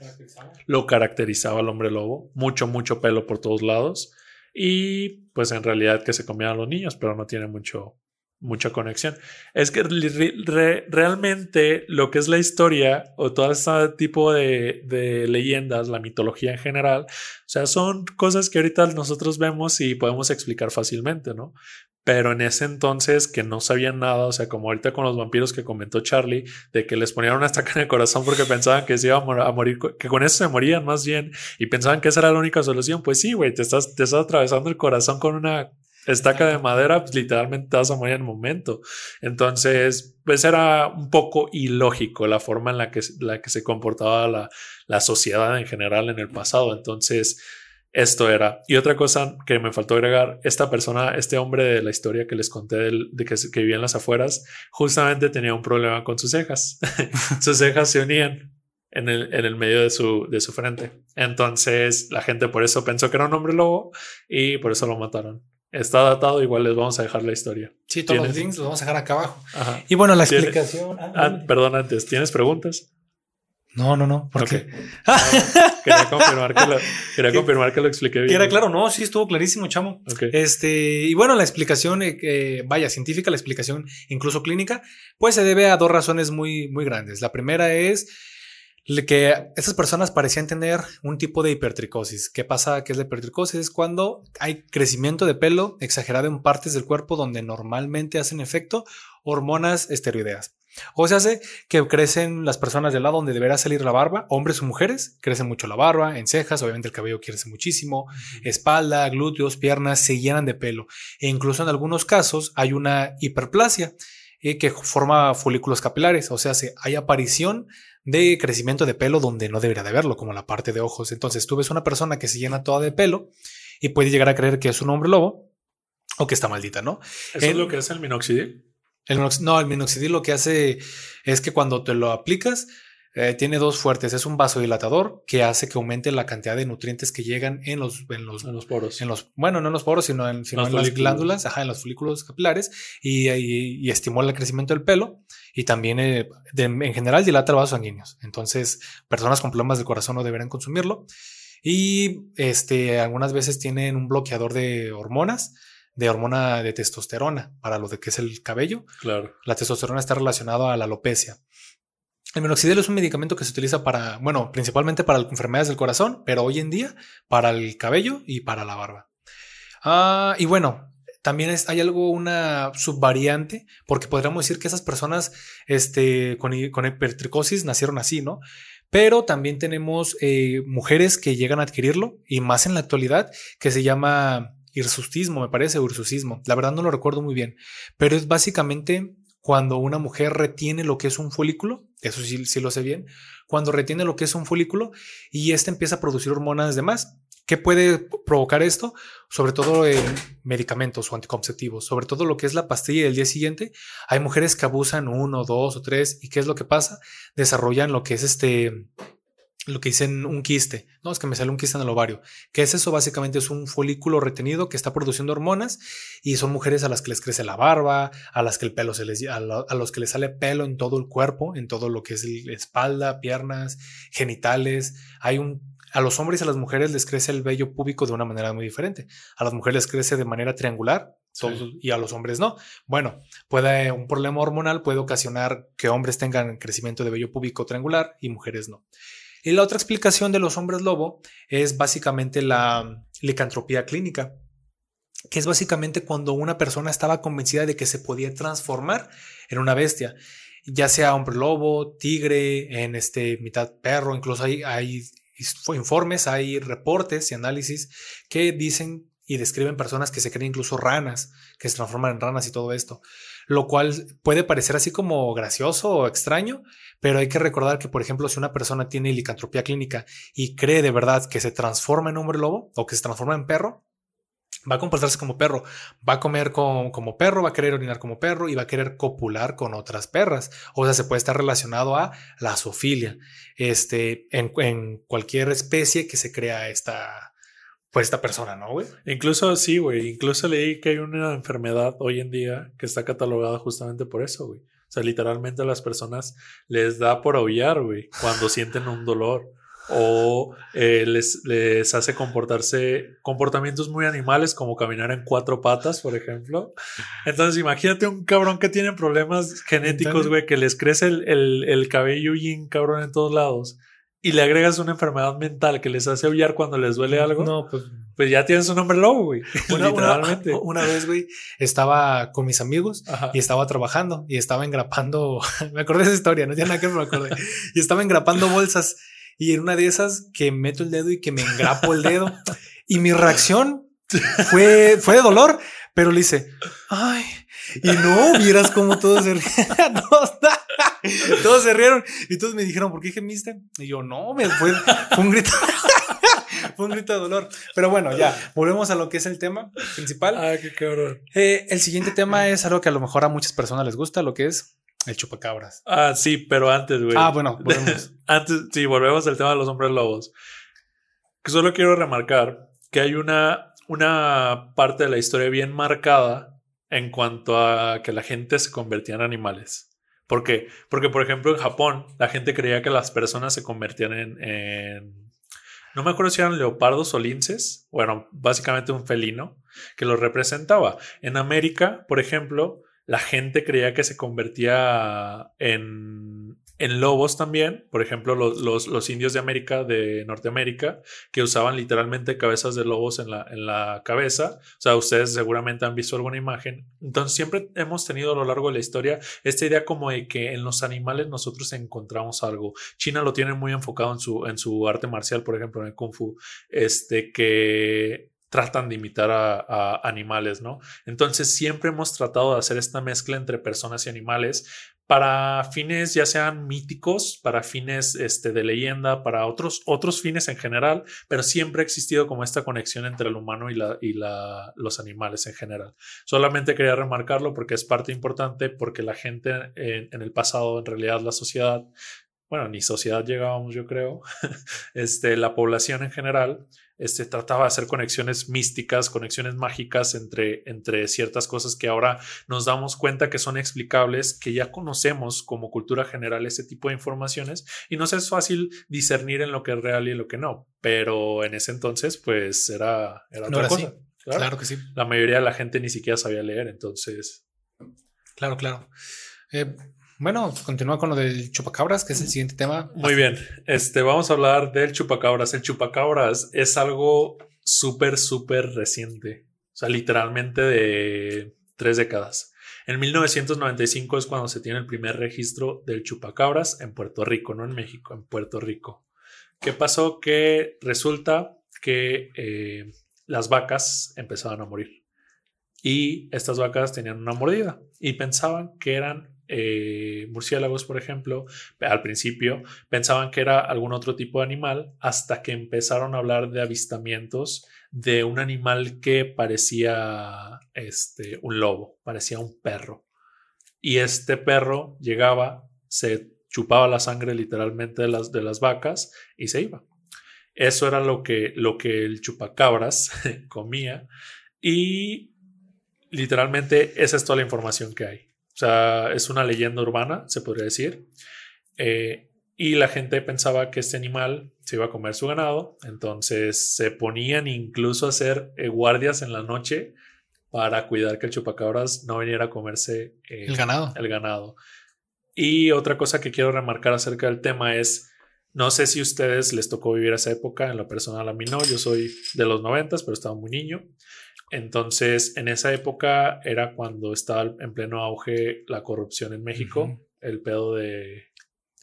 lo caracterizaba al hombre lobo, mucho, mucho pelo por todos lados. Y pues en realidad que se comían a los niños, pero no tiene mucho, mucha conexión. Es que realmente lo que es la historia o todo este tipo de, de, leyendas, la mitología en general, o sea, son cosas que ahorita nosotros vemos y podemos explicar fácilmente, ¿no? Pero en ese entonces que no sabían nada, o sea, como ahorita con los vampiros que comentó Charlie, de que les ponían una estaca en el corazón porque pensaban que se iba a, morir, que con eso se morían más bien y pensaban que esa era la única solución, pues sí, güey, te estás, te estás atravesando el corazón con una estaca de madera, pues literalmente te vas a morir en el momento. Entonces, pues era un poco ilógico la forma en la que, la que se comportaba la, la sociedad en general en el pasado. Entonces, esto era. Y otra cosa que me faltó agregar, esta persona, este hombre de la historia que les conté de que, que vivía en las afueras, justamente tenía un problema con sus cejas. sus cejas se unían en el, en el medio de su, de su frente. Entonces la gente por eso pensó que era un hombre lobo y por eso lo mataron. Está datado, igual les vamos a dejar la historia. Sí, todos los links los vamos a dejar acá abajo. Y bueno, la explicación. Ah, ah, perdón, antes, ¿tienes preguntas? No, no, no. ¿Por qué? quería, confirmar que lo, quería confirmar que lo expliqué bien. Era claro, no, sí, estuvo clarísimo, chamo. Este, y bueno, la explicación, eh, vaya, científica, la explicación incluso clínica, pues se debe a dos razones muy, muy grandes. La primera es que esas personas parecían tener un tipo de hipertricosis. ¿Qué pasa? ¿Qué es la hipertricosis? Es cuando hay crecimiento de pelo exagerado en partes del cuerpo donde normalmente hacen efecto hormonas esteroideas. O se hace que crecen las personas del lado donde deberá salir la barba, hombres o mujeres, crecen mucho la barba, en cejas, obviamente el cabello crece muchísimo, espalda, glúteos, piernas se llenan de pelo. E incluso en algunos casos hay una hiperplasia eh, que forma folículos capilares, o sea, hay aparición de crecimiento de pelo donde no debería de haberlo, como la parte de ojos. Entonces tú ves una persona que se llena toda de pelo y puede llegar a creer que es un hombre lobo o que está maldita, ¿no? ¿Eso es lo que es el minoxidil? No, el minoxidil lo que hace es que cuando te lo aplicas, eh, tiene dos fuertes. Es un vasodilatador que hace que aumente la cantidad de nutrientes que llegan en los, en los, en los poros. En los, bueno, no en los poros, sino en, las glándulas, ajá, en los folículos capilares y, y, estimula el crecimiento del pelo y también eh, en general dilata los vasos sanguíneos. Entonces, personas con problemas del corazón no deberán consumirlo. Y este, algunas veces tienen un bloqueador de hormonas de hormona de testosterona para lo de que es el cabello. Claro. La testosterona está relacionada a la alopecia. El minoxidil es un medicamento que se utiliza para, bueno, principalmente para enfermedades del corazón, pero hoy en día para el cabello y para la barba. Ah, y bueno, también hay algo, una subvariante, porque podríamos decir que esas personas este, con, con hipertricosis nacieron así, ¿no? Pero también tenemos eh, mujeres que llegan a adquirirlo, y más en la actualidad, que se llama hirsusismo, me parece, hirsusismo. La verdad no lo recuerdo muy bien, pero es básicamente cuando una mujer retiene lo que es un folículo, eso sí, sí lo sé bien, cuando retiene lo que es un folículo y este empieza a producir hormonas de más. ¿Qué puede provocar esto? Sobre todo en medicamentos o anticonceptivos, sobre todo lo que es la pastilla del día siguiente. Hay mujeres que abusan uno, dos o tres. ¿Y qué es lo que pasa? Desarrollan lo que es este, lo que dicen un quiste. No, es que me sale un quiste en el ovario. ¿Qué es eso? Básicamente es un folículo retenido que está produciendo hormonas y son mujeres a las que les crece la barba, a las que el pelo se les, a, a los que les sale pelo en todo el cuerpo, en todo lo que es la espalda, piernas, genitales. Hay un a los hombres y a las mujeres les crece el vello púbico de una manera muy diferente. A las mujeres les crece de manera triangular y a los hombres no. Bueno, puede un problema hormonal puede ocasionar que hombres tengan crecimiento de vello púbico triangular y mujeres no. Y la otra explicación de los hombres lobo es básicamente la licantropía clínica, que es básicamente cuando una persona estaba convencida de que se podía transformar en una bestia, ya sea hombre lobo, tigre, en este mitad perro, incluso hay, hay informes, hay reportes y análisis que dicen y describen personas que se creen incluso ranas, que se transforman en ranas y todo esto, lo cual puede parecer así como gracioso o extraño, pero hay que recordar que, por ejemplo, si una persona tiene licantropía clínica y cree de verdad que se transforma en hombre lobo o que se transforma en perro, va a comportarse como perro, va a comer como perro, va a querer orinar como perro y va a querer copular con otras perras. O sea, se puede estar relacionado a la zoofilia. Este, en, en cualquier especie que se crea esta, pues esta persona, ¿no, güey? Incluso sí, güey. Incluso leí que hay una enfermedad hoy en día que está catalogada justamente por eso, güey. O sea, literalmente a las personas les da por aullar, güey, cuando sienten un dolor o eh, les, les, hace comportarse comportamientos muy animales como caminar en cuatro patas, por ejemplo. Entonces imagínate un cabrón que tiene problemas genéticos, güey, que les crece el, el, el cabello y cabrón en todos lados y le agregas una enfermedad mental que les hace aullar cuando les duele algo, no, pues, pues ya tienes un nombre lobo, güey. Una, Literalmente. Una, vez, güey, estaba con mis amigos y estaba trabajando y estaba engrapando. me acordé de esa historia, no tiene nada que me acordé. y estaba engrapando bolsas y en una de esas que meto el dedo y que me engrapo el dedo. y mi reacción fue, fue de dolor, pero le hice, ay, y no vieras cómo todos se rieron. todos se rieron y todos me dijeron, ¿por qué gemiste? Y yo, no, me fue, un grito. fue un grito de dolor. Pero bueno, ya, volvemos a lo que es el tema principal. Ay, qué cabrón. Eh, el siguiente tema es algo que a lo mejor a muchas personas les gusta, lo que es el chupacabras. Ah, sí, pero antes, güey. Ah, bueno, volvemos. antes, sí, volvemos al tema de los hombres lobos. Solo quiero remarcar que hay una, una parte de la historia bien marcada en cuanto a que la gente se convertía en animales. ¿Por qué? Porque, por ejemplo, en Japón la gente creía que las personas se convertían en, no me acuerdo si eran leopardos o linces, bueno, básicamente un felino que los representaba. En América, por ejemplo, la gente creía que se convertía en, en lobos también, por ejemplo, los, los, indios de América, de Norteamérica, que usaban literalmente cabezas de lobos en la, en la cabeza. O sea, ustedes seguramente han visto alguna imagen. Entonces, siempre hemos tenido a lo largo de la historia esta idea como de que en los animales nosotros encontramos algo. China lo tiene muy enfocado en su, en su arte marcial, por ejemplo, en el Kung Fu, este, que tratan de imitar a, animales, ¿no? Entonces siempre hemos tratado de hacer esta mezcla entre personas y animales para fines ya sean míticos, para fines este, de leyenda, para otros, otros fines en general, pero siempre ha existido como esta conexión entre el humano y, la, y la, los animales en general. Solamente quería remarcarlo porque es parte importante, porque la gente en, en el pasado, en realidad la sociedad, bueno, ni sociedad llegábamos, yo creo, este, la población en general este, trataba de hacer conexiones místicas, conexiones mágicas entre, entre ciertas cosas que ahora nos damos cuenta que son explicables, que ya conocemos como cultura general ese tipo de informaciones y nos es fácil discernir en lo que es real y en lo que no. Pero en ese entonces, pues era, era otra cosa. Claro. que sí. La mayoría de la gente ni siquiera sabía leer, entonces. Claro, claro. Eh, bueno, continúa con lo del chupacabras, que es el siguiente tema. Muy bien. Este, vamos a hablar del chupacabras. El chupacabras es algo súper, súper reciente. O sea, literalmente de tres décadas. En 1995 es cuando se tiene el primer registro del chupacabras en Puerto Rico, no en México, en Puerto Rico. ¿Qué pasó? Que resulta que eh, las vacas empezaban a morir y estas vacas tenían una mordida y pensaban que eran eh, murciélagos, por ejemplo, al principio pensaban que era algún otro tipo de animal hasta que empezaron a hablar de avistamientos de un animal que parecía este, un lobo, parecía un perro. Y este perro llegaba, se chupaba la sangre literalmente de las, de las vacas y se iba. Eso era lo que, lo que el chupacabras comía y literalmente esa es toda la información que hay. O sea, es una leyenda urbana, se podría decir. Eh, y la gente pensaba que este animal se iba a comer su ganado, entonces se ponían incluso a hacer eh, guardias en la noche para cuidar que el chupacabras no viniera a comerse eh, el ganado. El ganado. Y otra cosa que quiero remarcar acerca del tema es, no sé si a ustedes les tocó vivir esa época, en lo personal a mí no, yo soy de los noventas, pero estaba muy niño. Entonces, en esa época era cuando estaba en pleno auge la corrupción en México, el pedo de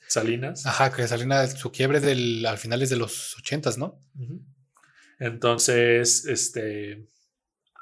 Salinas. Ajá, que Salinas, su quiebre del, al finales de los ochentas, ¿no? Entonces, este,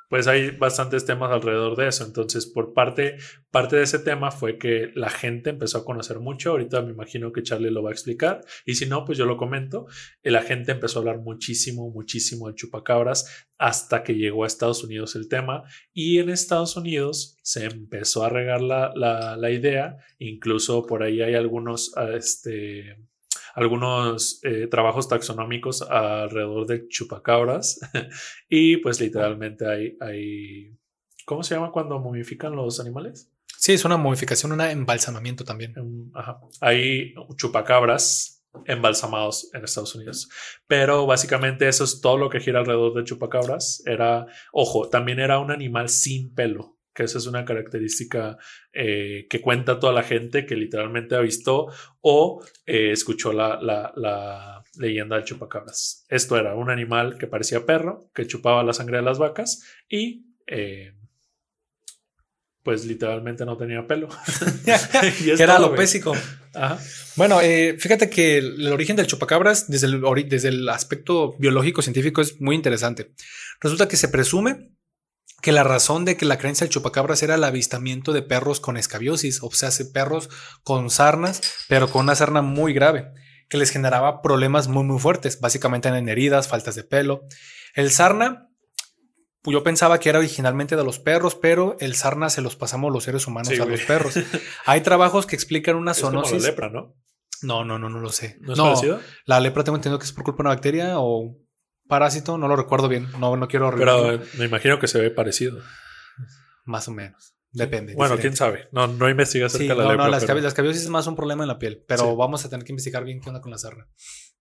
pues hay bastantes temas alrededor de eso. Entonces, por parte, parte de ese tema fue que la gente empezó a conocer mucho. Ahorita me imagino que Charlie lo va a explicar. Y si no, pues yo lo comento. La gente empezó a hablar muchísimo, muchísimo de chupacabras hasta que llegó a Estados Unidos el tema. Y en Estados Unidos se empezó a regar la, la, la idea. Incluso por ahí hay algunos, este, algunos eh, trabajos taxonómicos alrededor de chupacabras y pues literalmente hay, hay, ¿cómo se llama cuando momifican los animales? Sí, es una momificación, un embalsamamiento también. Em, ajá. Hay chupacabras embalsamados en Estados Unidos. Pero básicamente eso es todo lo que gira alrededor de chupacabras. Era, ojo, también era un animal sin pelo que esa es una característica eh, que cuenta toda la gente que literalmente ha visto o eh, escuchó la, la, leyenda del chupacabras. Esto era un animal que parecía perro, que chupaba la sangre de las vacas y eh, pues literalmente no tenía pelo. era alopésico. Bueno, fíjate que el origen del chupacabras desde el, desde el aspecto biológico científico es muy interesante. Resulta que se presume que la razón de que la creencia del chupacabras era el avistamiento de perros con escabiosis, o sea, perros con sarnas, pero con una sarna muy grave, que les generaba problemas muy, muy fuertes, básicamente en heridas, faltas de pelo. El sarna, yo pensaba que era originalmente de los perros, pero el sarna se los pasamos los seres humanos a los perros. Hay trabajos que explican una zoonosis. Como la lepra, ¿no? No, no, no, no lo sé. ¿No, es la lepra tengo entendido que es por culpa de una bacteria o Parásito, no lo recuerdo bien. No, no quiero. Pero me imagino que se ve parecido. Más o menos. Depende. Bueno, quién sabe. No, no investigas acerca de la no, No, las, cabiosis es más un problema en la piel, pero vamos a tener que investigar bien qué onda con la sarna.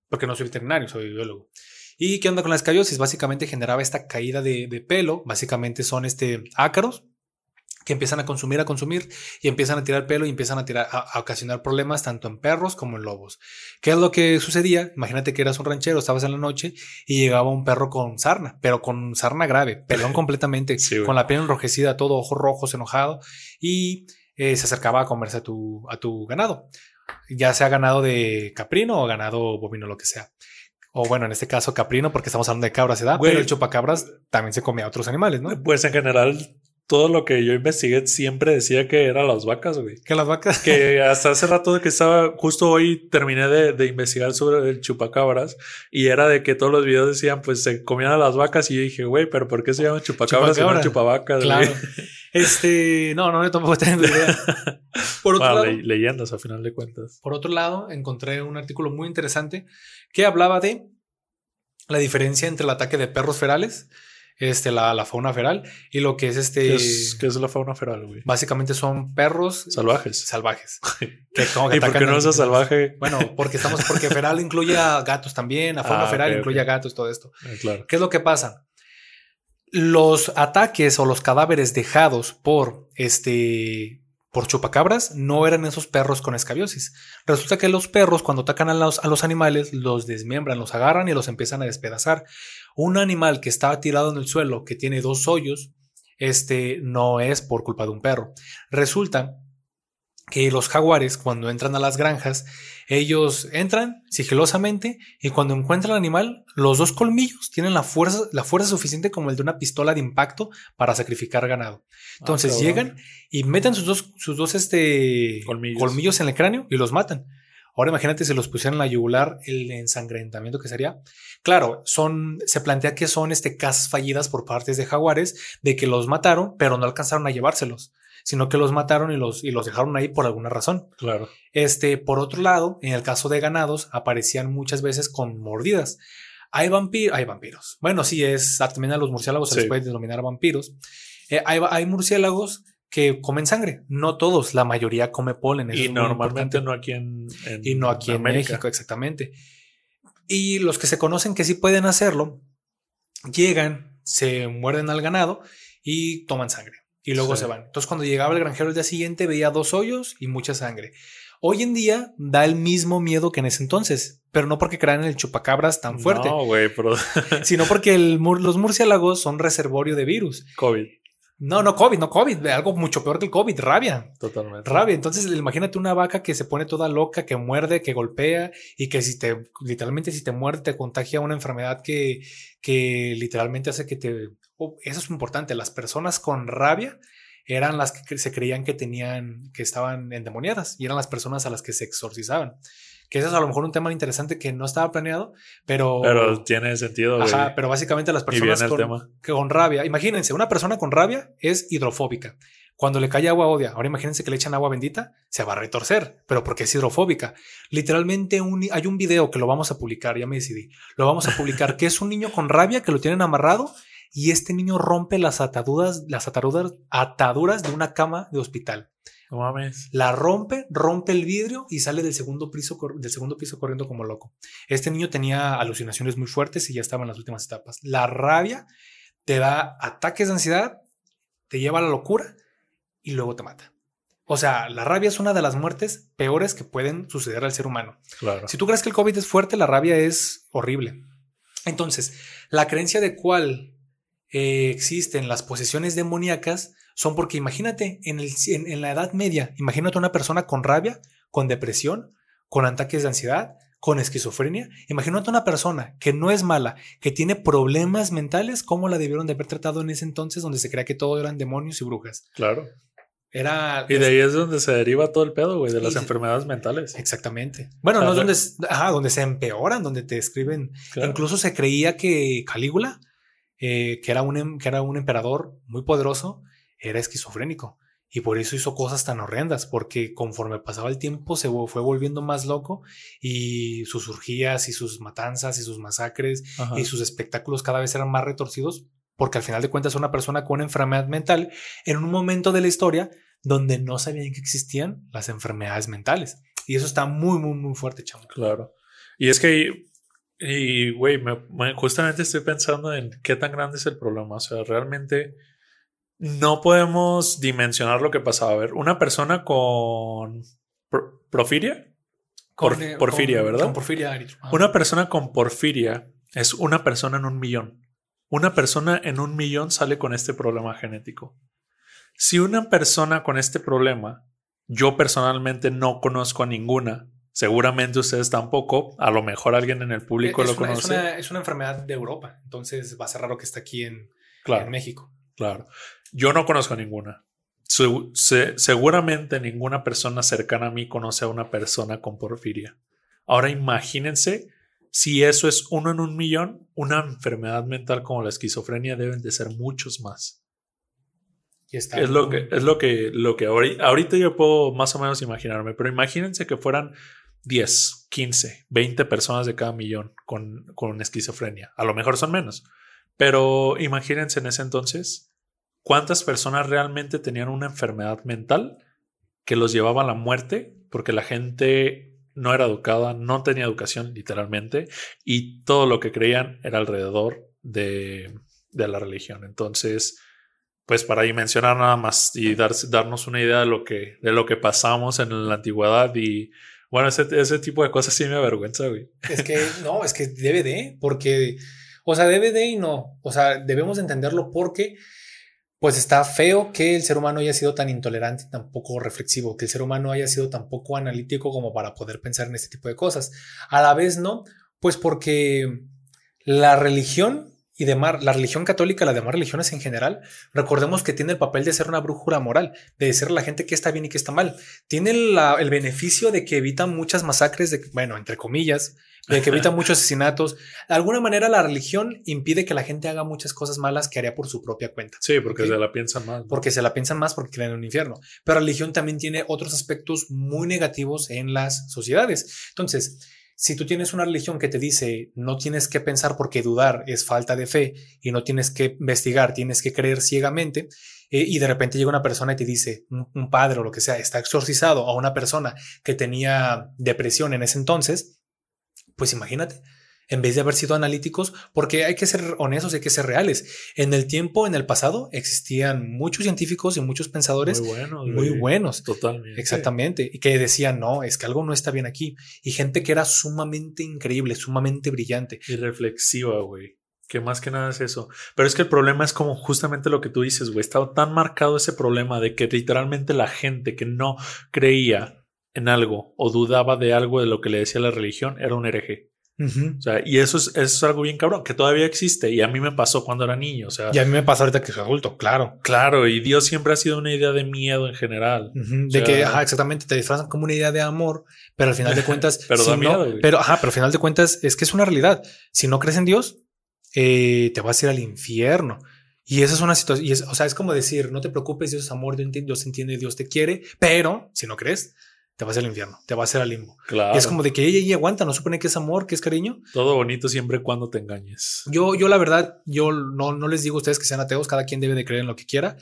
Porque no soy veterinario, soy biólogo. ¿Y qué onda con la escabiosis? Básicamente generaba esta caída de, de pelo. Básicamente son este ácaros que empiezan a consumir, a consumir y empiezan a tirar pelo y empiezan a, tirar, a, ocasionar problemas tanto en perros como en lobos. ¿Qué es lo que sucedía? Imagínate que eras un ranchero, estabas en la noche y llegaba un perro con sarna, pero con sarna grave, pelón completamente, con la piel enrojecida, todo ojos rojos, enojado y eh, se acercaba a comerse a tu, a tu ganado, ya sea ganado de caprino o ganado bovino, lo que sea. O bueno, en este caso caprino, porque estamos hablando de cabras, ¿verdad? Pero el chupacabras también se come a otros animales, ¿no? Pues en general todo lo que yo investigué siempre decía que eran las vacas, güey. Que las vacas. Que hasta hace rato que estaba, justo hoy terminé de, investigar sobre el chupacabras y era de que todos los videos decían, pues se comían a las vacas y yo dije, güey, pero ¿por qué se llama chupacabras y no chupavacas? Claro. este, no, no, yo tampoco tengo idea. Por otro lado, leyendas a final de cuentas. Por otro lado, encontré un artículo muy interesante que hablaba de la diferencia entre el ataque de perros ferales este, la, la, fauna feral y lo que es este. ¿Qué es, la fauna feral, güey? Básicamente son perros salvajes. Salvajes. que como que ¿Y por qué no es salvaje? Bueno, porque estamos, porque feral incluye a gatos también, la fauna ah, feral incluye a gatos, todo esto. Eh, claro. ¿Qué es lo que pasa? Los ataques o los cadáveres dejados por este por chupacabras no eran esos perros con escabiosis. Resulta que los perros cuando atacan a los, a los animales los desmiembran, los agarran y los empiezan a despedazar. Un animal que estaba tirado en el suelo, que tiene dos hoyos, este no es por culpa de un perro. Resulta que los jaguares cuando entran a las granjas, ellos entran sigilosamente y cuando encuentran al animal, los dos colmillos tienen la fuerza, la fuerza suficiente como el de una pistola de impacto para sacrificar ganado. Entonces Ah, llegan y meten sus dos, sus dos este, Colmillos. colmillos en el cráneo y los matan. Ahora imagínate si los pusieran en la yugular, el ensangrentamiento que sería. Claro, son, se plantea que son este, casas fallidas por partes de jaguares de que los mataron, pero no alcanzaron a llevárselos, sino que los mataron y los, y los dejaron ahí por alguna razón. Claro. Este, por otro lado, en el caso de ganados, aparecían muchas veces con mordidas. Hay vampiros, hay vampiros. Bueno, sí, es también a los murciélagos se les puede denominar vampiros. Eh, hay, hay murciélagos que comen sangre, no todos, la mayoría come polen. eso Y normalmente no aquí en, en Y no aquí América. en México, exactamente. Y los que se conocen que sí pueden hacerlo, llegan, se muerden al ganado y toman sangre. Y luego Sí. se van. Entonces, cuando llegaba el granjero el día siguiente, veía dos hoyos y mucha sangre. Hoy en día da el mismo miedo que en ese entonces, pero no porque crean en el chupacabras tan fuerte, No, güey, pero sino porque el mur- los murciélagos son reservorio de virus. COVID, No, no COVID, no COVID, algo mucho peor que el COVID, rabia. totalmente. Rabia. Entonces, imagínate una vaca que se pone toda loca, que muerde, que golpea y que si te, literalmente, si te muerde, te contagia una enfermedad que, que literalmente hace que te. oh, eso es importante. Las personas con rabia eran las que se creían que tenían, que estaban endemoniadas y eran las personas a las que se exorcizaban. Que eso es a lo mejor un tema interesante que no estaba planeado, pero. Pero tiene sentido, güey. Ajá, pero básicamente las personas con, tema. que con rabia. Imagínense, una persona con rabia es hidrofóbica. Cuando le cae agua odia. Ahora imagínense que le echan agua bendita, se va a retorcer, pero porque es hidrofóbica. Literalmente un- hay un video que lo vamos a publicar, ya me decidí. Lo vamos a publicar, que es un niño con rabia que lo tienen amarrado y este niño rompe las ataduras, las ataduras, ataduras de una cama de hospital. No mames. La rompe, rompe el vidrio y sale del segundo piso, del segundo piso corriendo como loco. Este niño tenía alucinaciones muy fuertes y ya estaba en las últimas etapas. La rabia te da ataques de ansiedad, te lleva a la locura y luego te mata. O sea, la rabia es una de las muertes peores que pueden suceder al ser humano. Claro. Si tú crees que el COVID es fuerte, la rabia es horrible. Entonces, la creencia de cuál eh, existen las posesiones demoníacas son porque imagínate en, el, en, en la Edad Media, imagínate una persona con rabia, con depresión, con ataques de ansiedad, con esquizofrenia. Imagínate una persona que no es mala, que tiene problemas mentales, ¿cómo la debieron de haber tratado en ese entonces donde se creía que todo eran demonios y brujas? Claro. Era... Y de ahí es donde se deriva todo el pedo, güey, de las Y- enfermedades mentales. Exactamente. Bueno, no es donde, ajá, donde se empeoran, donde te escriben Claro. Incluso se creía que Calígula, eh, que, era un, em- que era un emperador muy poderoso, era esquizofrénico. Y por eso hizo cosas tan horrendas, porque conforme pasaba el tiempo se fue volviendo más loco y sus urgías y sus matanzas y sus masacres Ajá. y sus espectáculos cada vez eran más retorcidos, porque al final de cuentas es una persona con una enfermedad mental en un momento de la historia donde no sabían que existían las enfermedades mentales. Y eso está muy, muy, muy fuerte, chamo. Claro. Y es que, y güey, me- me- justamente estoy pensando en qué tan grande es el problema. O sea, realmente no podemos dimensionar lo que pasaba. A ver, una persona con por- porfiria, Por- eh, porfiria, con- ¿verdad? Con porfiria. Una persona con porfiria es una persona en un millón. Una persona en un millón sale con este problema genético. Si una persona con este problema, yo personalmente no conozco a ninguna, seguramente ustedes tampoco, a lo mejor alguien en el público es, lo una, es, conoce. una, es una enfermedad de Europa, entonces va a ser raro que esté aquí en, claro, en México. claro. Yo no conozco a ninguna. Se- seguramente ninguna persona cercana a mí conoce a una persona con porfiria. Ahora imagínense si eso es uno en un millón, una enfermedad mental como la esquizofrenia deben de ser muchos más. Y está Es lo que, es lo que, lo que ahorita, ahorita yo puedo más o menos imaginarme, pero imagínense que fueran 10, 15, 20 personas de cada millón con, con esquizofrenia. A lo mejor son menos, pero imagínense en ese entonces cuántas personas realmente tenían una enfermedad mental que los llevaba a la muerte porque la gente no era educada, no tenía educación literalmente y todo lo que creían era alrededor de, de la religión. Entonces, pues para dimensionar nada más y dar, darnos una idea de lo que, de lo que pasamos en la antigüedad y bueno, ese, ese tipo de cosas sí me avergüenza, güey. Es que no, es que debe de, porque, o sea, debe de y no, o sea, debemos entenderlo porque pues está feo que el ser humano haya sido tan intolerante, tan poco reflexivo, que el ser humano haya sido tan poco analítico como para poder pensar en este tipo de cosas. A la vez no, pues porque la religión y demás, la religión católica, las demás religiones en general, recordemos que tiene el papel de ser una brújula moral, de decir a la gente que está bien y que está mal. Tiene el beneficio de que evita muchas masacres, de, bueno, entre comillas, de que evita muchos asesinatos. De alguna manera la religión impide que la gente haga muchas cosas malas que haría por su propia cuenta. Sí, porque se la piensan más. Porque se la piensan más porque creen en un infierno. Pero la religión también tiene otros aspectos muy negativos en las sociedades. Entonces, si tú tienes una religión que te dice no tienes que pensar porque dudar es falta de fe y no tienes que investigar, tienes que creer ciegamente, eh, y de repente llega una persona y te dice, un, padre o lo que sea, está exorcizado a una persona que tenía depresión en ese entonces, pues imagínate, en vez de haber sido analíticos, porque hay que ser honestos, hay que ser reales. En el tiempo, en el pasado, existían muchos científicos y muchos pensadores muy buenos. Muy buenos. Totalmente. Exactamente. Y que decían, no, es que algo no está bien aquí. Y gente que era sumamente increíble, sumamente brillante. Y reflexiva, güey. Que más que nada es eso. Pero es que el problema es como justamente lo que tú dices, güey. Estaba tan marcado ese problema de que literalmente la gente que no creía en algo o dudaba de algo de lo que le decía la religión era un hereje. O sea, y eso es, eso es algo bien cabrón, que todavía existe. Y a mí me pasó cuando era niño. O sea, y a mí me pasa ahorita que soy adulto, claro. Claro, y Dios siempre ha sido una idea de miedo en general. de que, ajá, exactamente, te disfrazan como una idea de amor, pero al final de cuentas. pero da miedo. pero, ajá, pero al final de cuentas es que es una realidad. Si no crees en Dios, eh, te vas a ir al infierno. Y esa es una situación, y es, o sea, es como decir, no te preocupes, Dios es amor, Dios entiende, Dios te quiere, pero si no crees, te va a hacer al infierno, te va a hacer al limbo. Claro. Y es como de que ella, ella aguanta, no supone que es amor, que es cariño. Todo bonito siempre cuando te engañes. Yo, yo la verdad, yo no, no les digo a ustedes que sean ateos, cada quien debe de creer en lo que quiera.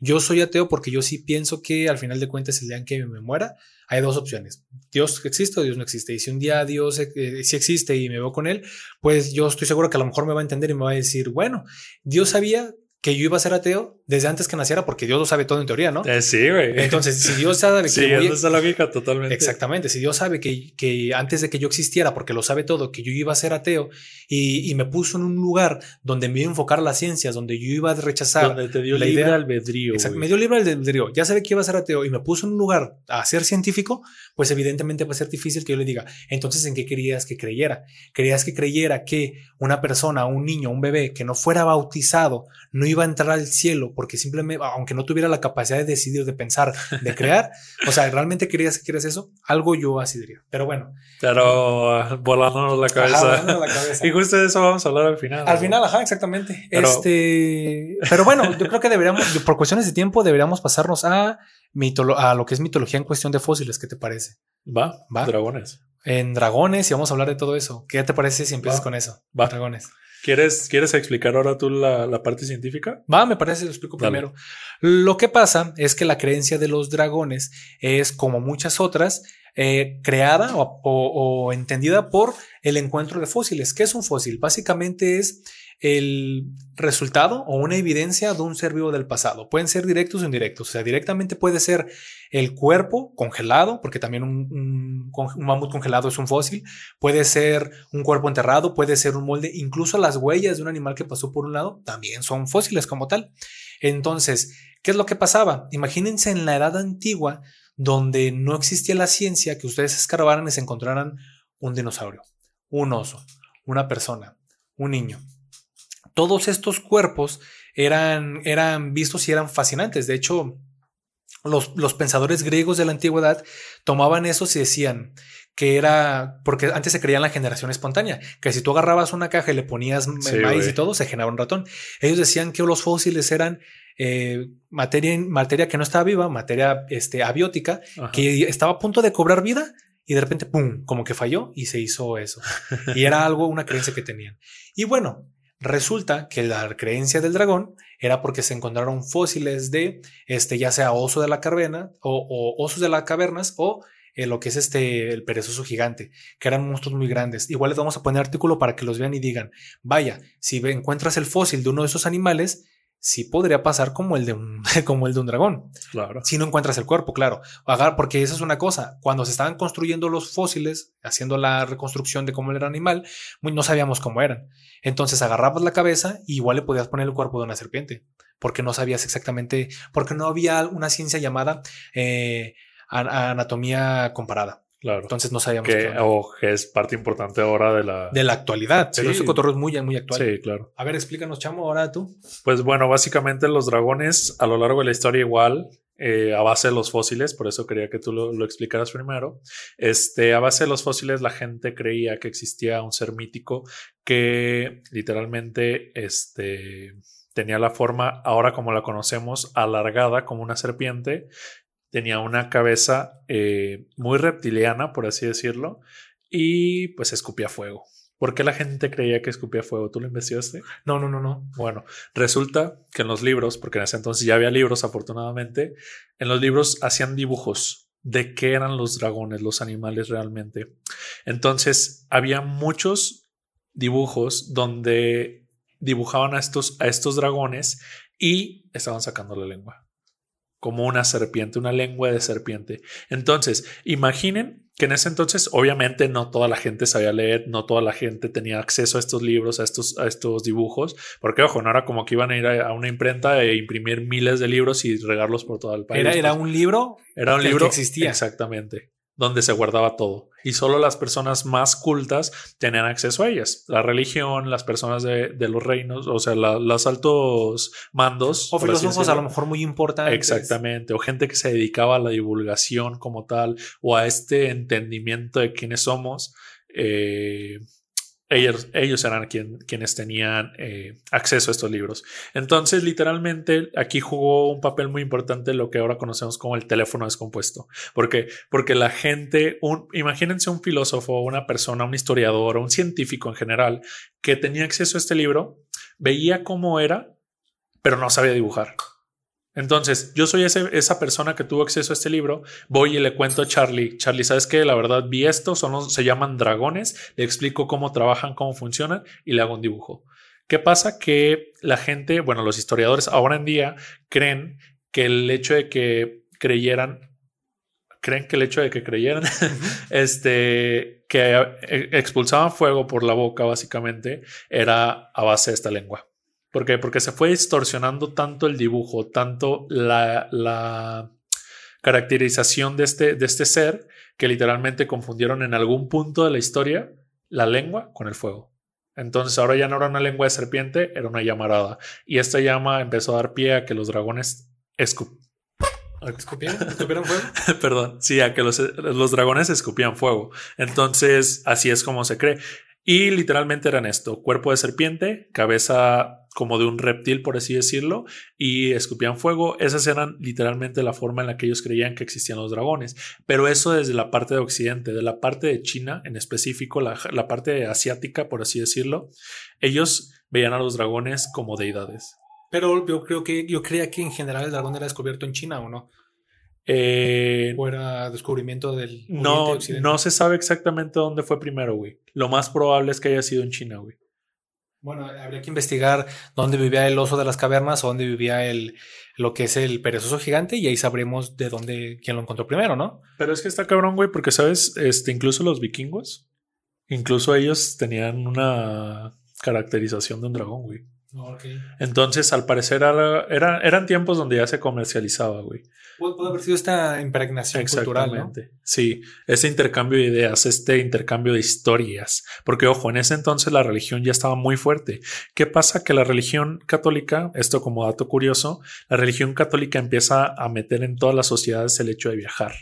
Yo soy ateo porque yo sí pienso que al final de cuentas, el día en que me muera, hay dos opciones. Dios existe o Dios no existe. Y si un día Dios eh, sí existe y me veo con él, pues yo estoy seguro que a lo mejor me va a entender y me va a decir, bueno, Dios sabía que yo iba a ser ateo desde antes que naciera, porque Dios lo sabe todo en teoría, ¿no? Eh, sí, güey. Entonces, si Dios sabe que. Sí, es la lógica totalmente. Exactamente. Si Dios sabe que, que, antes de que yo existiera, porque lo sabe todo, que yo iba a ser ateo y, y, me puso en un lugar donde me iba a enfocar las ciencias, donde yo iba a rechazar. Donde te dio la libre idea, albedrío. Exacto. Me dio libre albedrío. Ya sabe que iba a ser ateo y me puso en un lugar a ser científico, pues evidentemente va a ser difícil que yo le diga, entonces, ¿en qué querías que creyera? ¿Querías que creyera que una persona, un niño, un bebé que no fuera bautizado no iba a entrar al cielo porque simplemente, aunque no tuviera la capacidad de decidir, de pensar, de crear, o sea, ¿realmente querías, quieres eso? Algo yo así diría. Pero bueno. Pero uh, volándonos la cabeza. la cabeza. y justo de eso vamos a hablar al final. Al final, ajá, exactamente. Pero, este, pero bueno, yo creo que deberíamos, por cuestiones de tiempo, deberíamos pasarnos a, a lo que es mitología en cuestión de fósiles. ¿Qué te parece? Va, va. Dragones. En dragones y vamos a hablar de todo eso. ¿Qué te parece si empiezas con eso? Va. Dragones. ¿Quieres, ¿Quieres explicar ahora tú la, parte científica? Va, me parece, lo explico primero. Lo que pasa es que la creencia de los dragones es, como muchas otras, eh, creada o, entendida por el encuentro de fósiles. ¿Qué es un fósil? Básicamente es el resultado o una evidencia de un ser vivo del pasado. Pueden ser directos o indirectos. O sea, directamente puede ser el cuerpo congelado, porque también un, mamut congelado es un fósil. Puede ser un cuerpo enterrado, puede ser un molde. Incluso las huellas de un animal que pasó por un lado también son fósiles como tal. Entonces, ¿qué es lo que pasaba? Imagínense en la edad antigua, donde no existía la ciencia, que ustedes escarbaran y se encontraran un dinosaurio, un oso, una persona, un niño todos estos cuerpos eran, eran vistos y eran fascinantes. De hecho, los, los, pensadores griegos de la antigüedad tomaban eso y decían que era, porque antes se creía en la generación espontánea, que si tú agarrabas una caja y le ponías maíz y todo, se generaba un ratón. Ellos decían que los fósiles eran eh, materia, materia que no estaba viva, materia este, abiótica, que estaba a punto de cobrar vida y de repente, ¡pum!, como que falló y se hizo eso. y era algo, una creencia que tenían. Y bueno, Resulta que la creencia del dragón era porque se encontraron fósiles de este, ya sea oso de la caverna o, osos de las cavernas o eh, lo que es este el perezoso gigante, que eran monstruos muy grandes. Igual les vamos a poner artículo para que los vean y digan, vaya, si encuentras el fósil de uno de esos animales, sí podría pasar como el de un, como el de un dragón. Claro. Si no encuentras el cuerpo, claro. Porque esa es una cosa. Cuando se estaban construyendo los fósiles, haciendo la reconstrucción de cómo era el animal, no sabíamos cómo eran. Entonces agarrabas la cabeza y igual le podías poner el cuerpo de una serpiente, porque no sabías exactamente, porque no había una ciencia llamada eh, anatomía comparada. Claro. Entonces no sabíamos que, o que es parte importante ahora de la, de la actualidad. Pero ese cotorro es muy, muy actual. Sí, claro. A ver, explícanos, chamo, ahora tú. Pues bueno, básicamente los dragones a lo largo de la historia igual, eh, a base de los fósiles, por eso quería que tú lo, lo, explicaras primero. Este, a base de los fósiles, la gente creía que existía un ser mítico que literalmente este, tenía la forma, ahora como la conocemos, alargada como una serpiente tenía una cabeza eh, muy reptiliana, por así decirlo, y pues escupía fuego. ¿Por qué la gente creía que escupía fuego? ¿Tú lo investigaste? No, no, no, no. Bueno, resulta que en los libros, porque en ese entonces ya había libros, afortunadamente, en los libros hacían dibujos de qué eran los dragones, los animales realmente. Entonces, había muchos dibujos donde dibujaban a estos, a estos dragones y estaban sacando la lengua como una serpiente, una lengua de serpiente. Entonces, imaginen que en ese entonces, obviamente, no toda la gente sabía leer, no toda la gente tenía acceso a estos libros, a estos, a estos dibujos, porque, ojo, no era como que iban a ir a, una imprenta e imprimir miles de libros y regarlos por todo el país. Era, era un libro. Era un libro que existía. Exactamente donde se guardaba todo. Y solo las personas más cultas tenían acceso a ellas. La religión, las personas de, los reinos, o sea, los altos mandos. O filósofos a lo mejor muy importantes. Exactamente. O gente que se dedicaba a la divulgación como tal, o a este entendimiento de quiénes somos. Eh, ellos, ellos eran quienes tenían eh, acceso a estos libros. Entonces, literalmente, aquí jugó un papel muy importante lo que ahora conocemos como el teléfono descompuesto. ¿Por qué? Porque la gente, un, imagínense un filósofo, una persona, un historiador un científico en general que tenía acceso a este libro, veía cómo era, pero no sabía dibujar. Entonces, yo soy esa persona que tuvo acceso a este libro, voy y le cuento a Charlie, Charlie, ¿sabes qué? La verdad vi esto, son se llaman dragones, le explico cómo trabajan, cómo funcionan y le hago un dibujo. ¿Qué pasa? Que la gente, bueno, los historiadores ahora en día creen que el hecho de que creyeran, creen que el hecho de que creyeran, este, que eh, expulsaban fuego por la boca básicamente, era a base de esta lengua. ¿Por qué? Porque se fue distorsionando tanto el dibujo, tanto la, caracterización de este, de este ser, que literalmente confundieron en algún punto de la historia la lengua con el fuego. Entonces ahora ya no era una lengua de serpiente, era una llamarada. Y esta llama empezó a dar pie a que los dragones ¿Escupían? ¿Escupieron fuego? Perdón, sí, a que los, los, dragones escupían fuego. Entonces, así es como se cree. Y literalmente eran esto, cuerpo de serpiente, cabeza como de un reptil, por así decirlo, y escupían fuego. Esas eran literalmente la forma en la que ellos creían que existían los dragones. Pero eso desde la parte de Occidente, de la parte de China en específico, la, la parte asiática, por así decirlo, ellos veían a los dragones como deidades. Pero yo creo que yo creía que en general el dragón era descubierto en China, ¿o no? Eh, ¿O era descubrimiento del no, no se sabe exactamente dónde fue primero, güey. Lo más probable es que haya sido en China, güey. Bueno, habría que investigar dónde vivía el oso de las cavernas o dónde vivía el lo que es el perezoso gigante y ahí sabremos de dónde quién lo encontró primero, ¿no? Pero es que está cabrón, güey, porque sabes, este, incluso los vikingos, incluso ellos tenían una caracterización de un dragón, güey. Entonces, al parecer, era, eran tiempos donde ya se comercializaba, güey. Puede haber sido esta impregnación cultural, Sí, ese intercambio de ideas, este intercambio de historias. Porque, ojo, en ese entonces la religión ya estaba muy fuerte. ¿Qué pasa? Que la religión católica, esto como dato curioso, la religión católica empieza a meter en todas las sociedades el hecho de viajar.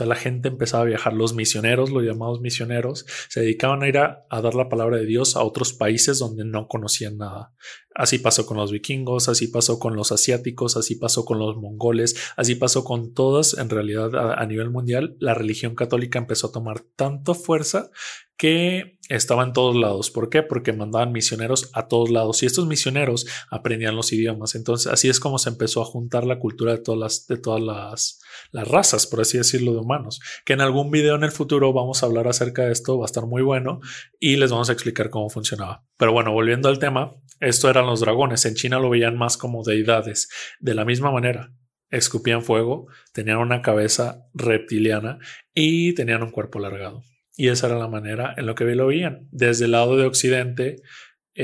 Sea, la gente empezaba a viajar. Los misioneros, los llamados misioneros, se dedicaban a ir a, dar la palabra de Dios a otros países donde no conocían nada. Así pasó con los vikingos, así pasó con los asiáticos, así pasó con los mongoles, así pasó con todas. En realidad, a, nivel mundial, la religión católica empezó a tomar tanta fuerza que estaba en todos lados. ¿Por qué? Porque mandaban misioneros a todos lados y estos misioneros aprendían los idiomas. Entonces, así es como se empezó a juntar la cultura de todas las, las razas, por así decirlo, de humanos. Que en algún video en el futuro vamos a hablar acerca de esto, va a estar muy bueno y les vamos a explicar cómo funcionaba. Pero bueno, volviendo al tema, esto eran los dragones. En China lo veían más como deidades. De la misma manera, escupían fuego, tenían una cabeza reptiliana y tenían un cuerpo alargado. Y esa era la manera en lo que lo veían. Desde el lado de Occidente,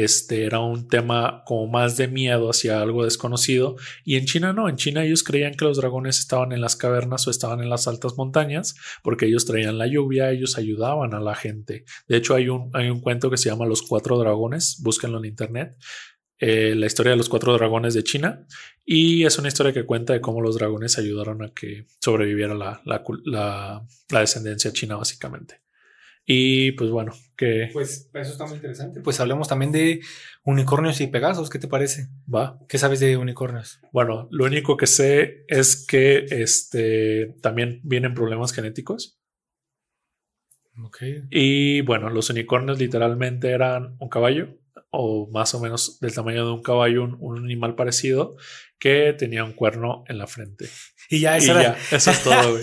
este era un tema como más de miedo hacia algo desconocido. Y en China no, en China ellos creían que los dragones estaban en las cavernas o estaban en las altas montañas porque ellos traían la lluvia, ellos ayudaban a la gente. De hecho, hay un, hay un cuento que se llama Los Cuatro Dragones, búsquenlo en internet. Eh, la historia de los cuatro dragones de China y es una historia que cuenta de cómo los dragones ayudaron a que sobreviviera la, la, la descendencia china básicamente. Y pues bueno, que... Pues eso está muy interesante. Pues hablemos también de unicornios y pegasos, ¿qué te parece? Va. ¿Qué sabes de unicornios? Bueno, lo único que sé es que este, también vienen problemas genéticos. Ok. Y bueno, los unicornios literalmente eran un caballo o más o menos del tamaño de un caballo, un, animal parecido que tenía un cuerno en la frente. Y ya, eso, ya, eso es todo.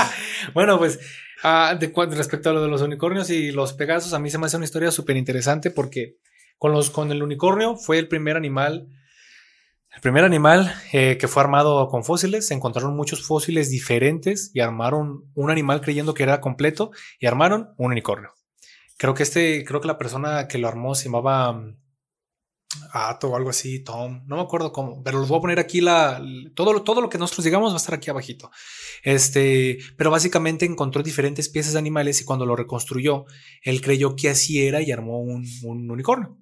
bueno, pues Ah, de, respecto a lo de los unicornios y los pegasos, a mí se me hace una historia súper interesante porque con, los, con el unicornio fue el primer animal, el primer animal eh, que fue armado con fósiles. Se encontraron muchos fósiles diferentes y armaron un animal creyendo que era completo y armaron un unicornio. Creo que este, creo que la persona que lo armó se llamaba Ato o algo así, Tom, no me acuerdo cómo, pero los voy a poner aquí la, todo, todo lo que nosotros digamos va a estar aquí abajito. Este, pero básicamente encontró diferentes piezas de animales y cuando lo reconstruyó, él creyó que así era y armó un, un unicornio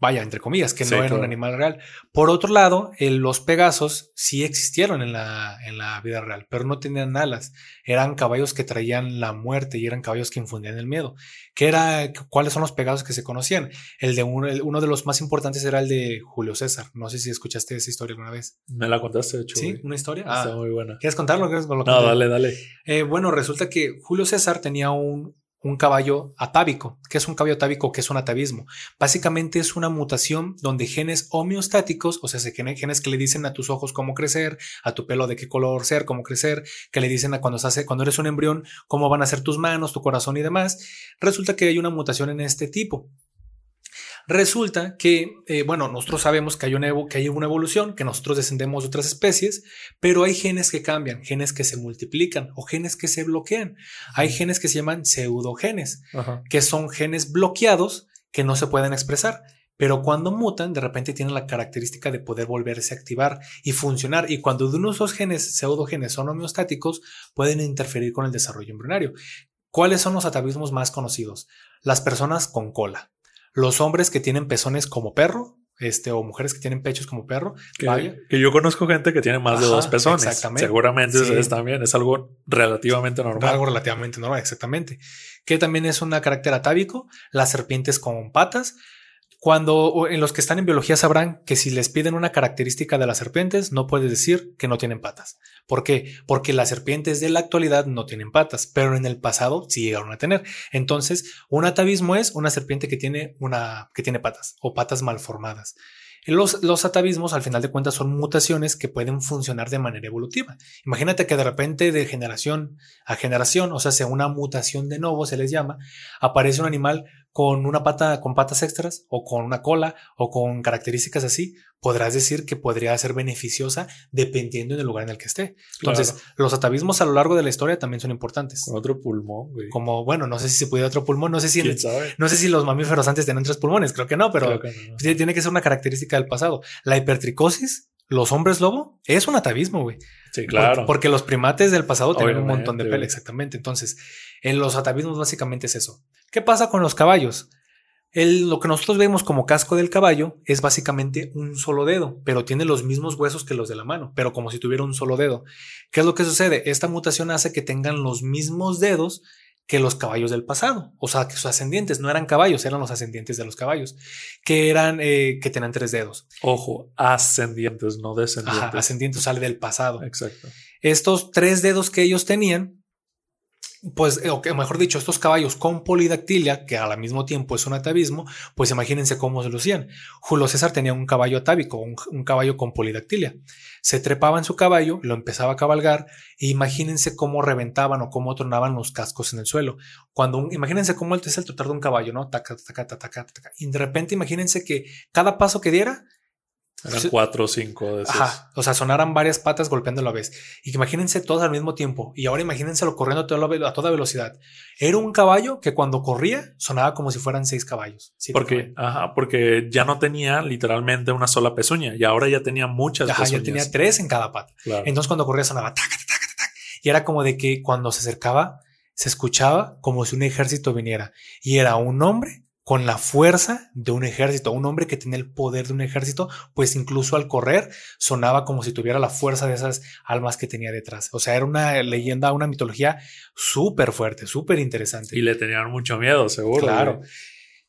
vaya, entre comillas, que no era un animal real. Por otro lado, los Pegasos sí existieron en la, en la vida real, pero no tenían alas. Eran caballos que traían la muerte y eran caballos que infundían el miedo. ¿Qué era, ¿Cuáles son los Pegasos que se conocían? El de uno de los más importantes era el de Julio César. No sé si escuchaste esa historia alguna vez. Me la contaste, de hecho. Sí, una historia. Está ah, muy buena. ¿Quieres contarlo? ¿Quieres no, dale, dale. Eh, bueno, resulta que Julio César tenía un, un caballo atávico. ¿Qué es un caballo atávico? ¿Qué es un atavismo? Básicamente es una mutación donde genes homeostáticos, o sea, genes que le dicen a tus ojos cómo crecer, a tu pelo de qué color ser, cómo crecer, que le dicen a cuando, estás, cuando eres un embrión cómo van a ser tus manos, tu corazón y demás. Resulta que hay una mutación en este tipo. Resulta que, eh, bueno, nosotros sabemos que hay, una que hay una evolución, que nosotros descendemos de otras especies, pero hay genes que cambian, genes que se multiplican o genes que se bloquean. Hay genes que se llaman pseudogenes, que son genes bloqueados que no se pueden expresar. Pero cuando mutan, de repente tienen la característica de poder volverse a activar y funcionar. Y cuando de uno de esos genes, pseudogenes, son homeostáticos, pueden interferir con el desarrollo embrionario. ¿Cuáles son los atavismos más conocidos? Las personas con cola los hombres que tienen pezones como perro, este, o mujeres que tienen pechos como perro. Que, que yo conozco gente que tiene más de dos pezones. Exactamente. Seguramente ustedes también. Es algo relativamente normal. Algo relativamente normal, exactamente. Que también es un carácter atávico. Las serpientes con patas. Cuando en los que están en biología sabrán que si les piden una característica de las serpientes, no puedes decir que no tienen patas. ¿Por qué? Porque las serpientes de la actualidad no tienen patas, pero en el pasado sí llegaron a tener. Entonces, un atavismo es una serpiente que tiene una que tiene patas o patas malformadas. Los, los atavismos, al final de cuentas, son mutaciones que pueden funcionar de manera evolutiva. Imagínate que de repente, de generación a generación, o sea, sea una mutación de nuevo, se les llama, aparece un animal con una pata, con patas extras o con una cola o con características así, podrás decir que podría ser beneficiosa dependiendo del lugar en el que esté. Entonces, los atavismos a lo largo de la historia también son importantes. Con otro pulmón, güey. Como, bueno, no sé si se puede otro pulmón, no sé si, no sé si los mamíferos antes tenían tres pulmones, creo que no, pero tiene que ser una característica del pasado. La hipertricosis, los hombres lobo, es un atavismo, güey. Sí, claro. Porque, los primates del pasado tenían un montón de pelo, exactamente. Entonces, en los atavismos básicamente es eso. ¿Qué pasa con los caballos? lo que nosotros vemos como casco del caballo es básicamente un solo dedo, pero tiene los mismos huesos que los de la mano, pero como si tuviera un solo dedo. ¿Qué es lo que sucede? Esta mutación hace que tengan los mismos dedos que los caballos del pasado, o sea, que sus ascendientes no eran caballos, eran los ascendientes de los caballos, que eran, eh, que tenían tres dedos. Ojo, ascendientes, no descendientes. ascendientes, sale del pasado. Exacto. Estos tres dedos que ellos tenían pues, o que mejor dicho, estos caballos con polidactilia, que al mismo tiempo es un atavismo, pues imagínense cómo se lucían. Julio César tenía un caballo atávico, un, caballo con polidactilia. Se trepaba en su caballo, lo empezaba a cabalgar, e imagínense cómo reventaban o cómo tronaban los cascos en el suelo. Cuando, imagínense cómo es el trotar de un caballo, ¿no? Taca, taca, taca, taca, taca. Y de repente imagínense que cada paso que diera eran cuatro o cinco de esos. Ajá. O sea, sonaran varias patas golpeando a la vez. Y que imagínense todos al mismo tiempo. Y ahora imagínenselo corriendo a toda, velocidad. Era un caballo que cuando corría sonaba como si fueran seis caballos. Porque, ajá, porque ya no tenía literalmente una sola pezuña. Y ahora ya tenía muchas ajá, ya tenía tres en cada pata. Entonces cuando corría sonaba tac, tac, tac, tac. Y era como de que cuando se acercaba, se escuchaba como si un ejército viniera. Y era un hombre con la fuerza de un ejército, un hombre que tenía el poder de un ejército, pues incluso al correr sonaba como si tuviera la fuerza de esas almas que tenía detrás. O sea, era una leyenda, una mitología súper fuerte, súper interesante. Y le tenían mucho miedo, seguro. Claro.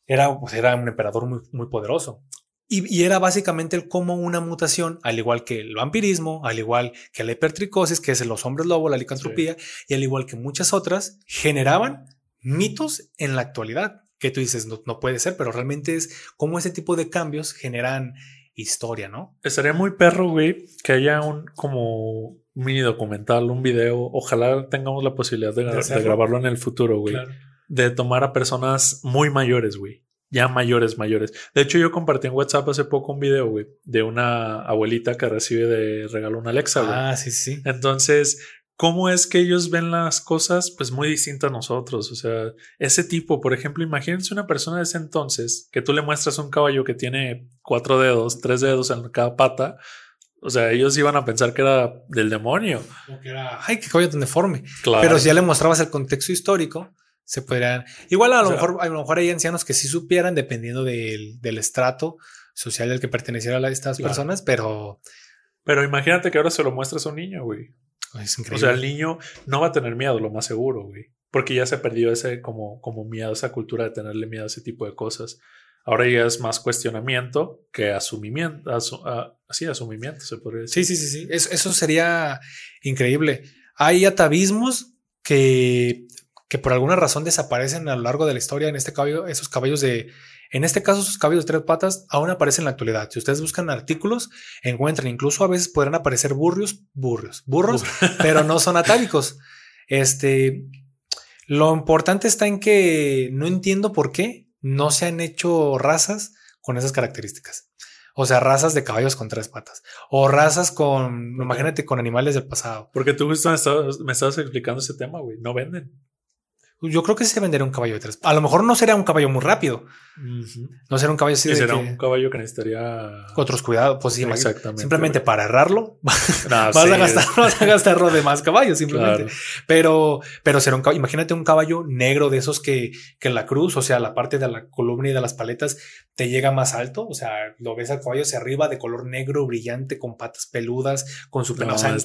Era, pues, era un emperador muy, muy poderoso. Y, era básicamente el cómo una mutación, al igual que el vampirismo, al igual que la hipertricosis, que es los hombres lobo, la licantropía, y al igual que muchas otras, generaban mitos en la actualidad que tú dices, no, no puede ser, pero realmente es cómo ese tipo de cambios generan historia, ¿no? Estaría muy perro, güey, que haya un como mini documental, un video. Ojalá tengamos la posibilidad de, grabarlo en el futuro, güey. De tomar a personas muy mayores, güey. Ya mayores, mayores. De hecho, yo compartí en WhatsApp hace poco un video, güey, de una abuelita que recibe de regalo una Alexa, güey. Ah, sí, sí. Entonces, cómo es que ellos ven las cosas, pues muy distintas a nosotros. O sea, ese tipo, por ejemplo, imagínense una persona de ese entonces que tú le muestras un caballo que tiene cuatro dedos, tres dedos en cada pata. O sea, ellos iban a pensar que era del demonio. O que era, ay, qué caballo tan deforme. Claro. Pero si ya le mostrabas el contexto histórico, se podrían. Igual a lo mejor, a lo mejor hay ancianos que sí supieran, dependiendo del, del estrato social al que perteneciera a estas personas, pero. Pero imagínate que ahora se lo muestras a un niño, güey. O sea, el niño no va a tener miedo, lo más seguro, güey. Porque ya se perdió ese como, como miedo, esa cultura de tenerle miedo a ese tipo de cosas. Ahora ya es más cuestionamiento que asumimiento. así, asumimiento se podría decir. Sí, sí, sí, sí. Eso, sería increíble. Hay atavismos que, que por alguna razón desaparecen a lo largo de la historia. En este caballo, esos caballos de, en este caso, sus caballos de tres patas aún aparecen en la actualidad. Si ustedes buscan artículos, encuentran, incluso a veces podrán aparecer burrios, burrios, burros, pero no son atávicos. Este, lo importante está en que no entiendo por qué no se han hecho razas con esas características. O sea, razas de caballos con tres patas. O razas con, imagínate, con animales del pasado. Porque tú justo me estabas, me estabas explicando ese tema, güey. No venden. Yo creo que se vendería un caballo de tres. A lo mejor no sería un caballo muy rápido. No será un caballo así. será un caballo que necesitaría otros cuidados. Pues sí, exactamente. Simplemente para errarlo, vas, a gastar, vas a gastarlo de más caballos, simplemente. Pero, pero será un caballo. Imagínate un caballo negro de esos que, que la cruz, o sea, la parte de la columna y de las paletas te llega más alto. O sea, lo ves al caballo hacia arriba de color negro, brillante, con patas peludas, con su pelo. o sea,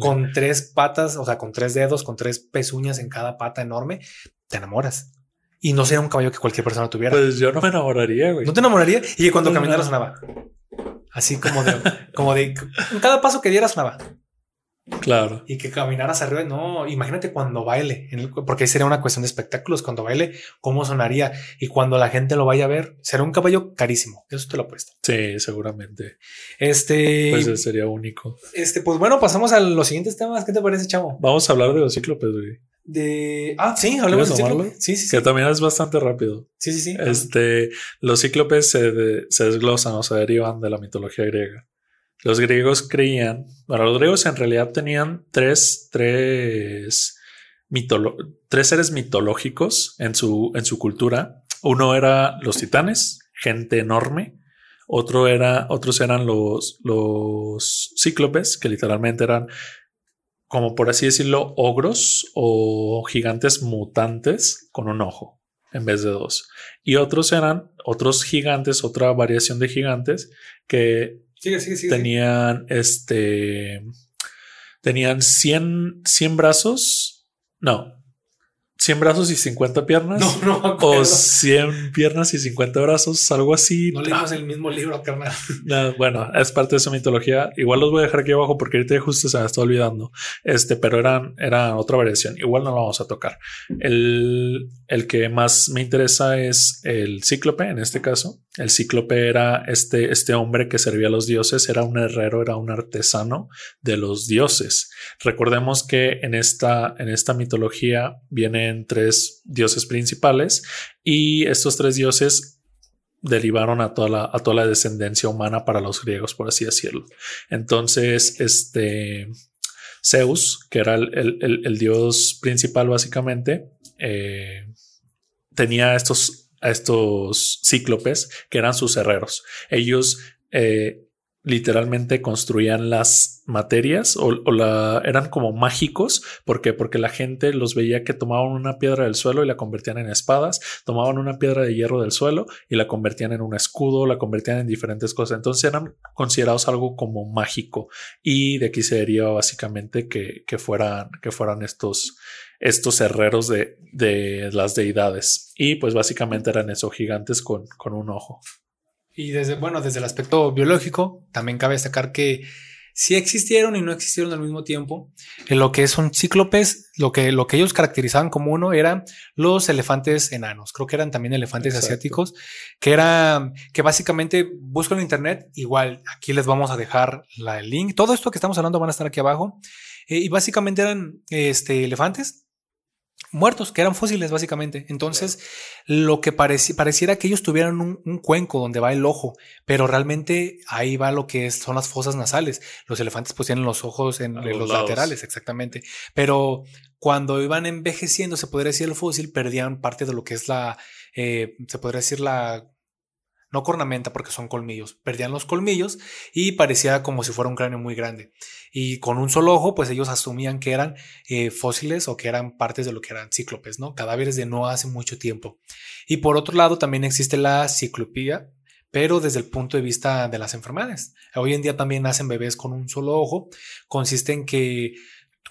con tres patas, o sea, con tres dedos, con tres pezuñas en cada pata enorme te enamoras. Y no sería un caballo que cualquier persona tuviera. Pues yo no me enamoraría, güey. No te enamoraría. Y cuando caminara sonaba. Así como de, como de, en cada paso que dieras sonaba. Claro. Y que caminaras arriba. No, imagínate cuando baile, porque sería una cuestión de espectáculos. Cuando baile, cómo sonaría. Y cuando la gente lo vaya a ver, será un caballo carísimo. Eso te lo apuesto. Sí, seguramente. Este. Pues sería único. Este, pues bueno, pasamos a los siguientes temas. ¿Qué te parece, chavo? Vamos a hablar de los cíclopes, güey de. Ah, sí, hablemos de cíclopes. Sí, sí, Que también es bastante rápido. Sí, sí, sí. Este, los cíclopes se, se desglosan o se derivan de la mitología griega. Los griegos creían, bueno, los griegos en realidad tenían tres, tres, tres seres mitológicos en su, en su cultura. Uno era los titanes, gente enorme. Otro era, otros eran los, los cíclopes, que literalmente eran como por así decirlo, ogros o gigantes mutantes con un ojo en vez de dos. Y otros eran otros gigantes, otra variación de gigantes que tenían este tenían 100, 100 brazos. No, 100 brazos y 50 piernas. No, no me O acuerdo. 100 piernas y 50 brazos, algo así. No leímos el mismo libro, carnal. No, bueno, es parte de esa mitología. Igual los voy a dejar aquí abajo porque ahorita justo se me está olvidando. Este, pero eran, era otra variación. Igual no lo vamos a tocar. El, el que más me interesa es el cíclope, en este caso. El cíclope era este, este hombre que servía a los dioses, era un herrero, era un artesano de los dioses. Recordemos que en esta, en esta mitología vienen tres dioses principales y estos tres dioses derivaron a toda la, a toda la descendencia humana para los griegos, por así decirlo. Entonces, este Zeus, que era el, el- el- dios principal básicamente, eh, tenía estos, estos cíclopes que eran sus herreros. Ellos eh, literalmente construían las materias o, o la eran como mágicos. ¿Por qué? Porque la gente los veía que tomaban una piedra del suelo y la convertían en espadas, tomaban una piedra de hierro del suelo y la convertían en un escudo, la convertían en diferentes cosas. Entonces eran considerados algo como mágico y de aquí se deriva básicamente que, que fueran, que fueran estos, estos herreros de, de las deidades. Y pues básicamente eran esos gigantes con, con un ojo. Y desde, bueno, desde el aspecto biológico, también cabe destacar que sí existieron y no existieron al mismo tiempo. En lo que son cíclopes, lo que, lo que ellos caracterizaban como uno eran los elefantes enanos. Creo que eran también elefantes Exacto. asiáticos, que era, que básicamente busco en internet. Igual aquí les vamos a dejar la, el link. Todo esto que estamos hablando van a estar aquí abajo. Eh, y básicamente eran este, elefantes muertos, que eran fósiles básicamente. Entonces, lo que pareci- pareciera que ellos tuvieran un, un cuenco donde va el ojo, pero realmente ahí va lo que es- son las fosas nasales. Los elefantes pues tienen los ojos en, los los laterales, exactamente. Pero cuando iban envejeciendo, se podría decir el fósil, perdían parte de lo que es la, eh, se podría decir la, no cornamenta porque son colmillos, perdían los colmillos y parecía como si fuera un cráneo muy grande. Y con un solo ojo, pues ellos asumían que eran eh, fósiles o que eran partes de lo que eran cíclopes, ¿no? Cadáveres de no hace mucho tiempo. Y por otro lado, también existe la ciclopía, pero desde el punto de vista de las enfermedades. Hoy en día también nacen bebés con un solo ojo. Consiste en que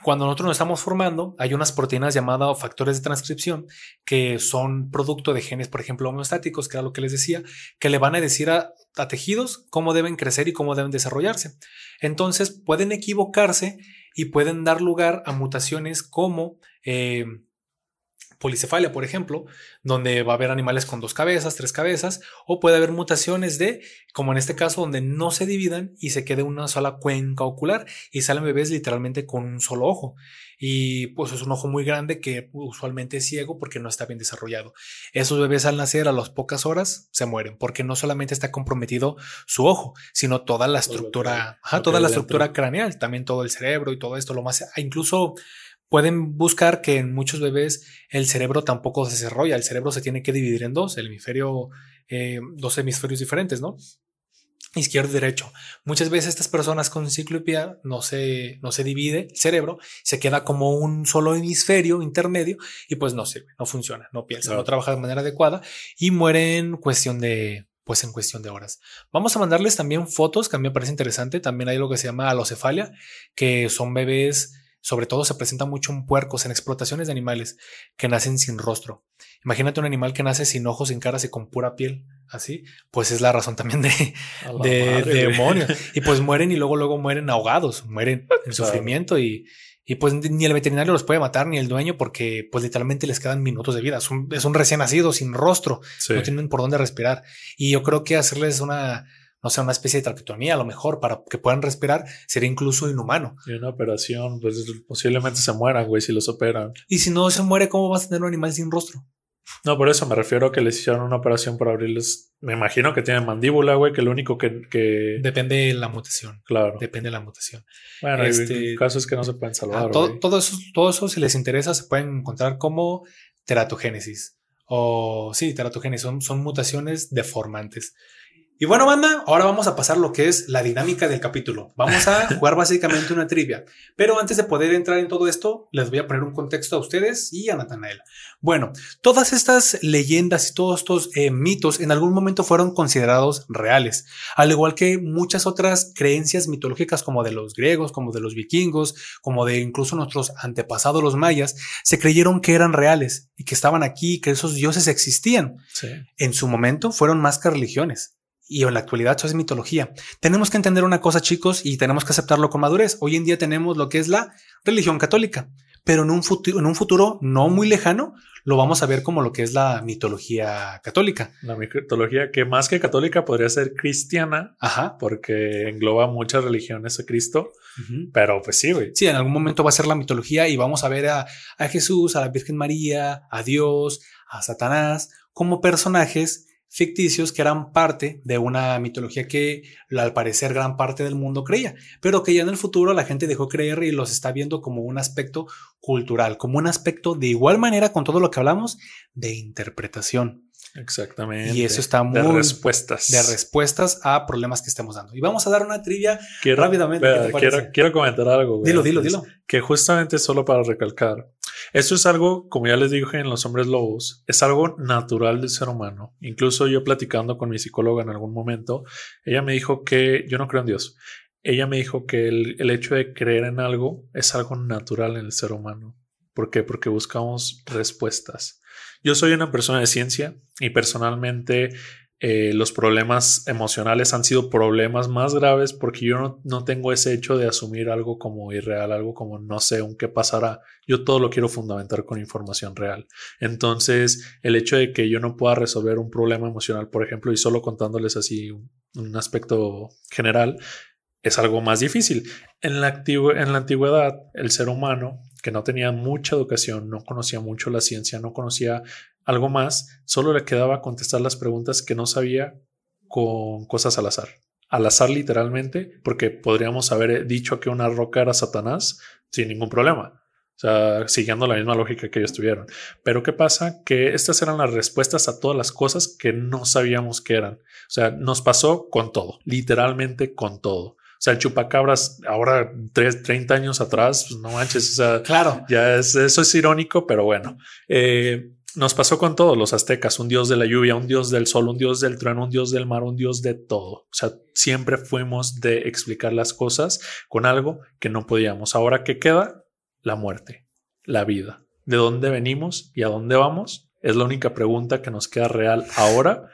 cuando nosotros nos estamos formando, hay unas proteínas llamadas factores de transcripción que son producto de genes, por ejemplo, homeostáticos, que era lo que les decía, que le van a decir a, tejidos cómo deben crecer y cómo deben desarrollarse. Entonces pueden equivocarse y pueden dar lugar a mutaciones como eh, policefalia, por ejemplo, donde va a haber animales con dos cabezas, tres cabezas, o puede haber mutaciones de, como en este caso, donde no se dividan y se quede una sola cuenca ocular y salen bebés literalmente con un solo ojo. Y pues es un ojo muy grande que usualmente es ciego porque no está bien desarrollado. Esos bebés al nacer a las pocas horas se mueren porque no solamente está comprometido su ojo, sino toda la estructura, ajá, toda la estructura craneal, también todo el cerebro y todo esto, lo más, incluso pueden buscar que en muchos bebés el cerebro tampoco se desarrolla, el cerebro se tiene que dividir en dos, el hemisferio, eh, dos hemisferios diferentes, ¿no? Izquierdo y derecho. Muchas veces estas personas con ciclopía no se, no se divide el cerebro, se queda como un solo hemisferio intermedio y pues no sirve, no funciona, no piensa, Claro. no trabaja de manera adecuada y muere en cuestión de, pues en cuestión de horas. Vamos a mandarles también fotos que a mí me parece interesante. También hay lo que se llama alocefalia, que son bebés, sobre todo se presentan mucho en puercos, en explotaciones de animales que nacen sin rostro. Imagínate un animal que nace sin ojos, sin caras y con pura piel, así, pues es la razón también de, de madre, demonios. Y pues mueren y luego, luego mueren ahogados, mueren en sufrimiento y, y pues ni el veterinario los puede matar ni el dueño porque pues literalmente les quedan minutos de vida. Es un, es un recién nacido sin rostro, Sí. no tienen por dónde respirar. Y yo creo que hacerles una, no sé, una especie de traqueotomía a lo mejor para que puedan respirar sería incluso inhumano. Y una operación, pues posiblemente se mueran, güey, si los operan. Y si no se muere, ¿cómo vas a tener un animal sin rostro? No, por eso me refiero a que les hicieron una operación para abrirles. Me imagino que tienen mandíbula, güey, que lo único que. que Depende de la mutación. claro. Depende de la mutación. Bueno, este- hay casos que no se pueden salvar. todo eso, todo eso, si les interesa, se pueden encontrar como teratogénesis. O sí, teratogénesis. Son, son mutaciones deformantes. Y bueno, banda, ahora vamos a pasar lo que es la dinámica del capítulo. Vamos a jugar básicamente una trivia. Pero antes de poder entrar en todo esto, les voy a poner un contexto a ustedes y a Natanael. Bueno, todas estas leyendas y todos estos eh, mitos en algún momento fueron considerados reales, al igual que muchas otras creencias mitológicas como de los griegos, como de los vikingos, como de incluso nuestros antepasados los mayas, se creyeron que eran reales y que estaban aquí, que esos dioses existían. Sí. En su momento fueron más que religiones y en la actualidad eso es mitología. Tenemos que entender una cosa, chicos, y tenemos que aceptarlo con madurez. Hoy en día tenemos lo que es la religión católica, pero en un futuro, en un futuro no muy lejano lo vamos a ver como lo que es la mitología católica. La mitología que más que católica podría ser cristiana, Ajá. porque engloba muchas religiones a Cristo, pero pues sí, güey. Sí, en algún momento va a ser la mitología y vamos a ver a, a Jesús, a la Virgen María, a Dios, a Satanás como personajes ficticios que eran parte de una mitología que al parecer gran parte del mundo creía, pero que ya en el futuro la gente dejó creer y los está viendo como un aspecto cultural, como un aspecto de igual manera con todo lo que hablamos de interpretación. Exactamente. Y eso está muy de respuestas. de respuestas a problemas que estamos dando. Y vamos a dar una trivia quiero, rápidamente. ¿qué te espera, quiero, quiero comentar algo. Dilo, dilo, dilo. Que justamente solo para recalcar, esto es algo, como ya les dije en Los Hombres Lobos, es algo natural del ser humano. Incluso yo platicando con mi psicóloga en algún momento, ella me dijo que yo no creo en Dios. Ella me dijo que el, el hecho de creer en algo es algo natural en el ser humano. ¿Por qué? Porque buscamos respuestas. Yo soy una persona de ciencia y personalmente eh, los problemas emocionales han sido problemas más graves porque yo no, no, tengo ese hecho de asumir algo como irreal, algo como no sé un qué pasará. Yo todo lo quiero fundamentar con información real. Entonces, el hecho de que yo no pueda resolver un problema emocional, por ejemplo, y solo contándoles así un, aspecto general, es algo más difícil. En la, en la antigüedad, el ser humano que no tenía mucha educación, no conocía mucho la ciencia, no conocía algo más, solo le quedaba contestar las preguntas que no sabía con cosas al azar. Al azar literalmente, porque podríamos haber dicho que una roca era Satanás sin ningún problema. O sea, siguiendo la misma lógica que ellos tuvieron. Pero ¿qué pasa? Que estas eran las respuestas a todas las cosas que no sabíamos que eran. O sea, nos pasó con todo, literalmente con todo. O sea, el chupacabras ahora, tres, 30 años atrás, pues no manches, o sea, claro, ya es, eso es irónico, pero bueno, eh, nos pasó con todos los aztecas, un dios de la lluvia, un dios del sol, un dios del trueno, un dios del mar, un dios de todo. O sea, siempre fuimos de explicar las cosas con algo que no podíamos. Ahora, ¿qué queda? La muerte, la vida. ¿De dónde venimos y a dónde vamos? Es la única pregunta que nos queda real ahora.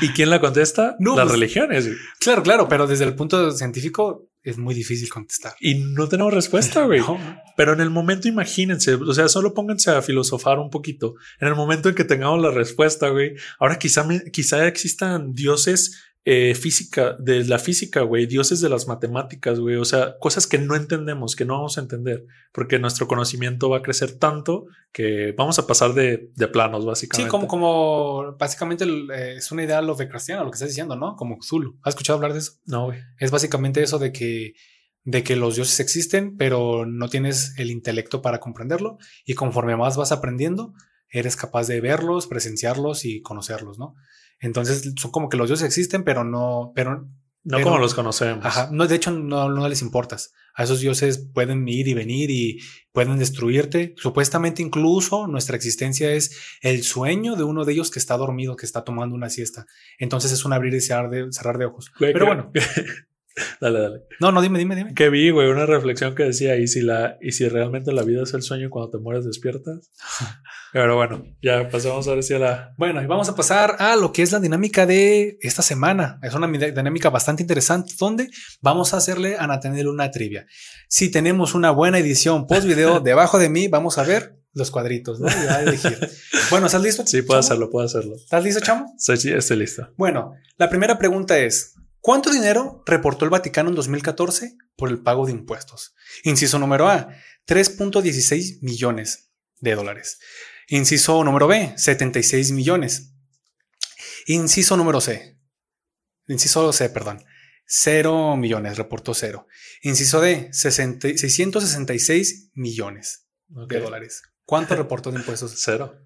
¿Y quién la contesta? No, Las pues, religiones. Claro, claro, pero desde el punto científico es muy difícil contestar. Y no tenemos respuesta, güey. No. Pero en el momento, imagínense, o sea, solo pónganse a filosofar un poquito. En el momento en que tengamos la respuesta, güey, ahora quizá, quizá existan dioses eh, física, de la física, güey, dioses de las matemáticas, güey, o sea, cosas que no entendemos, que no vamos a entender, porque nuestro conocimiento va a crecer tanto que vamos a pasar de, de planos, básicamente. Sí, como, como básicamente eh, es una idea lovecraftiana, lo que estás diciendo, ¿no? Como Zulu. ¿Has escuchado hablar de eso? No, güey. Es básicamente eso de que de que los dioses existen, pero no tienes el intelecto para comprenderlo y conforme más vas aprendiendo, eres capaz de verlos, presenciarlos y conocerlos, ¿no? Entonces son como que los dioses existen, pero no, pero no pero, como los conocemos. Ajá, no, de hecho no, no les importas. A esos dioses pueden ir y venir y pueden destruirte. Supuestamente incluso nuestra existencia es el sueño de uno de ellos que está dormido, que está tomando una siesta. Entonces es un abrir y cerrar de, cerrar de ojos. Güey, pero bueno, dale, dale. no, no, dime, dime, dime. Que vi, güey, una reflexión que decía, ¿y si, la, y si realmente la vida es el sueño cuando te mueres despiertas? Pero bueno, ya pasamos ahora sí a la... Bueno, y vamos a pasar a lo que es la dinámica de esta semana. Es una dinámica bastante interesante donde vamos a hacerle a Nathaniel una trivia. Si tenemos una buena edición post video debajo de mí, vamos a ver los cuadritos, ¿no? Y a elegir. Bueno, ¿estás listo? Sí, puedo chamo? hacerlo, puedo hacerlo. ¿Estás listo, chamo? Sí, sí, estoy listo. Bueno, la primera pregunta es, ¿cuánto dinero reportó el Vaticano en 2014 por el pago de impuestos? Inciso número A, 3.16 millones de dólares. Inciso número B, 76 millones. Inciso número C. Inciso C, perdón. 0 millones, reportó cero. Inciso D, 60 666 millones de dólares. ¿Cuánto reportó de impuestos? Cero.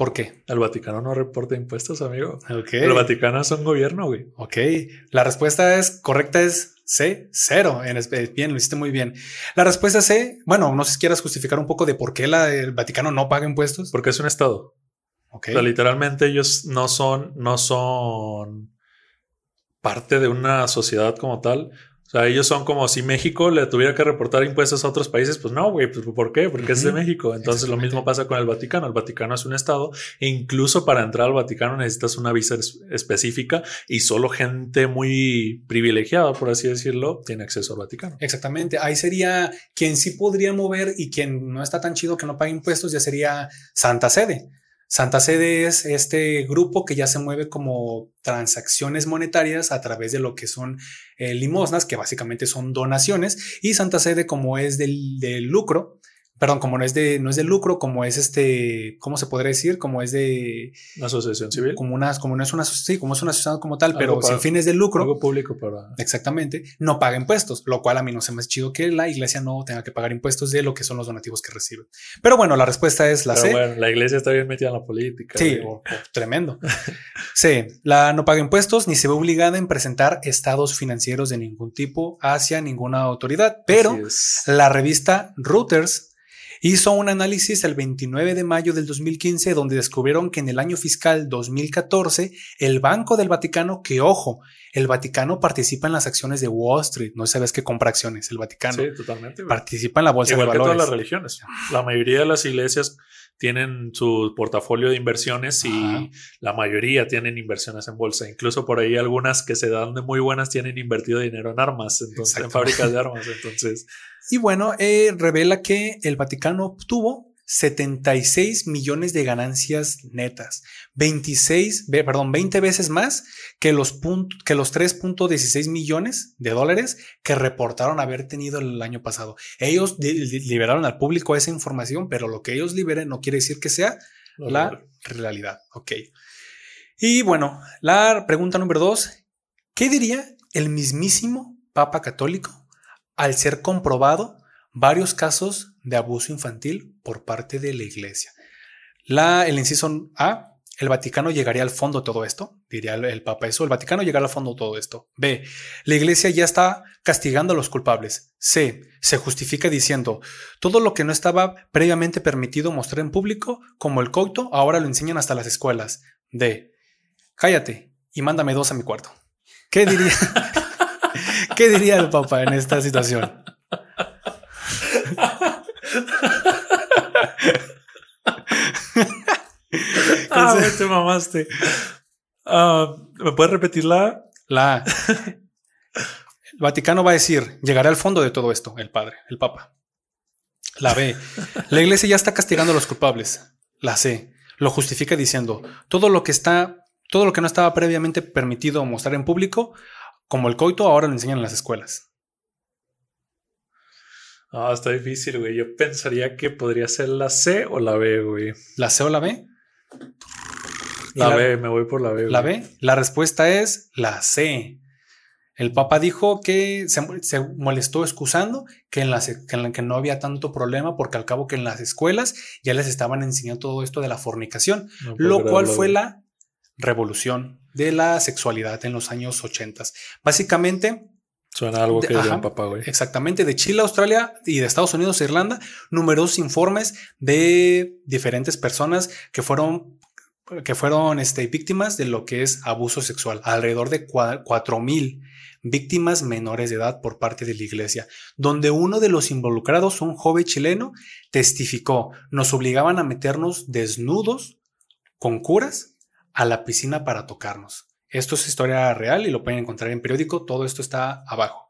¿Por qué? El Vaticano no reporta impuestos, amigo. El Vaticano es un gobierno, güey. Ok. La respuesta es correcta es C, cero. En espe- Bien, lo hiciste muy bien. La respuesta C, bueno, no sé si quieras justificar un poco de por qué la, el Vaticano no paga impuestos. Porque es un estado. Ok. O sea, literalmente ellos no son, no son parte de una sociedad como tal. O sea, ellos son como si México le tuviera que reportar impuestos a otros países. Pues no, güey, pues ¿por qué? Porque es de. México. Entonces lo mismo pasa con el Vaticano. El Vaticano es un estado e incluso para entrar al Vaticano necesitas una visa es- específica y solo gente muy privilegiada, por así decirlo, tiene acceso al Vaticano. Exactamente. Ahí sería quien sí podría mover y quien no está tan chido que no pague impuestos, ya sería Santa Sede. Santa Sede es este grupo que ya se mueve como transacciones monetarias a través de lo que son eh, limosnas, que básicamente son donaciones, y Santa Sede como es del, del lucro, perdón, como no es de no es de lucro, como es este, ¿cómo se podría decir? Como es de Una asociación civil. como una como no es una sí, como es una sociedad como tal, Algo pero para- sin fines de lucro. Algo público para... Exactamente, no paga impuestos, lo cual a mí no se me hace chido que la iglesia no tenga que pagar impuestos de lo que son los donativos que recibe. Pero bueno, la respuesta es la Pero C. bueno, la iglesia está bien metida en la política. Sí, güey. o- o tremendo. C. La no paga impuestos ni se ve obligada en presentar estados financieros de ningún tipo hacia ninguna autoridad. Pero es. la revista Reuters hizo un análisis el 29 de mayo del 2015 donde descubrieron que en el año fiscal 2014 el Banco del Vaticano, que ojo, el Vaticano participa en las acciones de Wall Street, no sabes que compra acciones, el Vaticano Sí, totalmente. güey. participa en la bolsa Igual de que todas valores. las religiones. La mayoría de las iglesias tienen su portafolio de inversiones y Ajá. la mayoría tienen inversiones en bolsa. Incluso por ahí algunas que se dan de muy buenas tienen invertido dinero en armas, entonces, en fábricas de armas. Entonces, Y bueno, eh, revela que el Vaticano obtuvo 76 millones de ganancias netas, 26, ve- perdón, 20 veces más que los, que los 3.16 millones de dólares que reportaron haber tenido el año pasado. Ellos liberaron al público esa información, pero lo que ellos liberen no quiere decir que sea la realidad. Ok. Y bueno, la pregunta número dos, ¿qué diría el mismísimo Papa Católico al ser comprobado varios casos de abuso infantil por parte de la Iglesia? La, el inciso A, el Vaticano llegaría al fondo de todo esto, diría el, Papa eso, el Vaticano llegará al fondo de todo esto. B, la Iglesia ya está castigando a los culpables. C, se justifica diciendo, todo lo que no estaba previamente permitido mostrar en público, como el coito, ahora lo enseñan hasta las escuelas. D, cállate y mándame dos a mi cuarto. ¿Qué diría? ¿Qué diría el Papa en esta situación? Ah, te mamaste. Ah, ¿Me puedes repetir la? La. El Vaticano va a decir, llegará al fondo de todo esto, el padre, el papa. La B. La iglesia ya está castigando a los culpables. La C. Lo justifica diciendo, todo lo que está, todo lo que no estaba previamente permitido mostrar en público, como el coito, ahora lo enseñan en las escuelas. Ah, está difícil, güey. Yo pensaría que podría ser la C o la B, güey. ¿La C o la B? La, la- B, me voy por la B. ¿La güey. B? La respuesta es la C. El Papa dijo que se, se molestó excusando que en, las, que en la que no había tanto problema porque al cabo que en las escuelas ya les estaban enseñando todo esto de la fornicación, No lo cual fue la revolución de la sexualidad en los años 80. Básicamente, Suena algo que papá, güey. exactamente de Chile, Australia y de Estados Unidos e Irlanda, numerosos informes de diferentes personas que fueron que fueron este, víctimas de lo que es abuso sexual, alrededor de cuatro mil víctimas menores de edad por parte de la iglesia, donde uno de los involucrados, un joven chileno, testificó, nos obligaban a meternos desnudos con curas a la piscina para tocarnos. Esto es historia real y lo pueden encontrar en periódico, todo esto está abajo.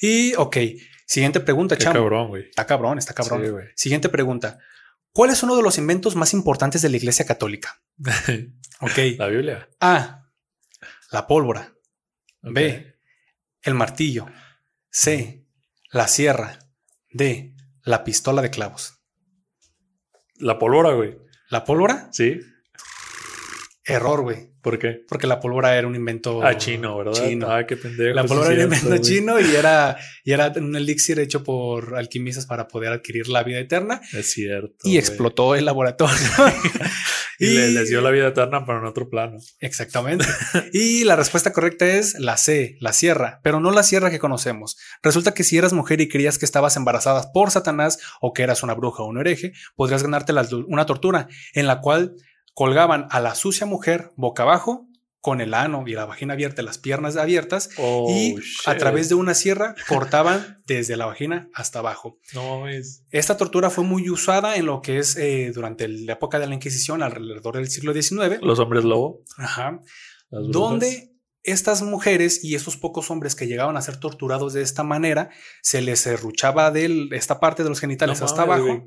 Y ok, siguiente pregunta, Qué chamo. cabrón, güey. Está cabrón, está cabrón. Sí, güey. Siguiente pregunta. ¿Cuál es uno de los inventos más importantes de la Iglesia Católica? Ok. la Biblia. A. La pólvora. B. El martillo. C. La sierra. D. La pistola de clavos. La pólvora, güey. ¿La pólvora? Sí. Error, güey. ¿Por qué? Porque la pólvora era un invento Ah, chino, ¿verdad? chino. Ah, qué pendejo. La pólvora era un invento chino y era, y era un elixir hecho por alquimistas para poder adquirir la vida eterna Es cierto. y explotó el laboratorio. Y, le- les dio la vida eterna, pero en otro plano. Exactamente. Y la respuesta correcta es la C, la sierra, pero no la sierra que conocemos. Resulta que si eras mujer y creías que estabas embarazada por Satanás o que eras una bruja o un hereje, podrías ganarte la- una tortura en la cual colgaban a la sucia mujer boca abajo con el ano y la vagina abierta, las piernas abiertas Oh, y a shit. través de una sierra cortaban desde la vagina hasta abajo. No mames. Esta tortura fue muy usada en lo que es eh, durante la época de la Inquisición alrededor del siglo XIX. Los hombres lobo. Ajá donde estas mujeres y estos pocos hombres que llegaban a ser torturados de esta manera, se les serruchaba de esta parte de los genitales No hasta abajo güey.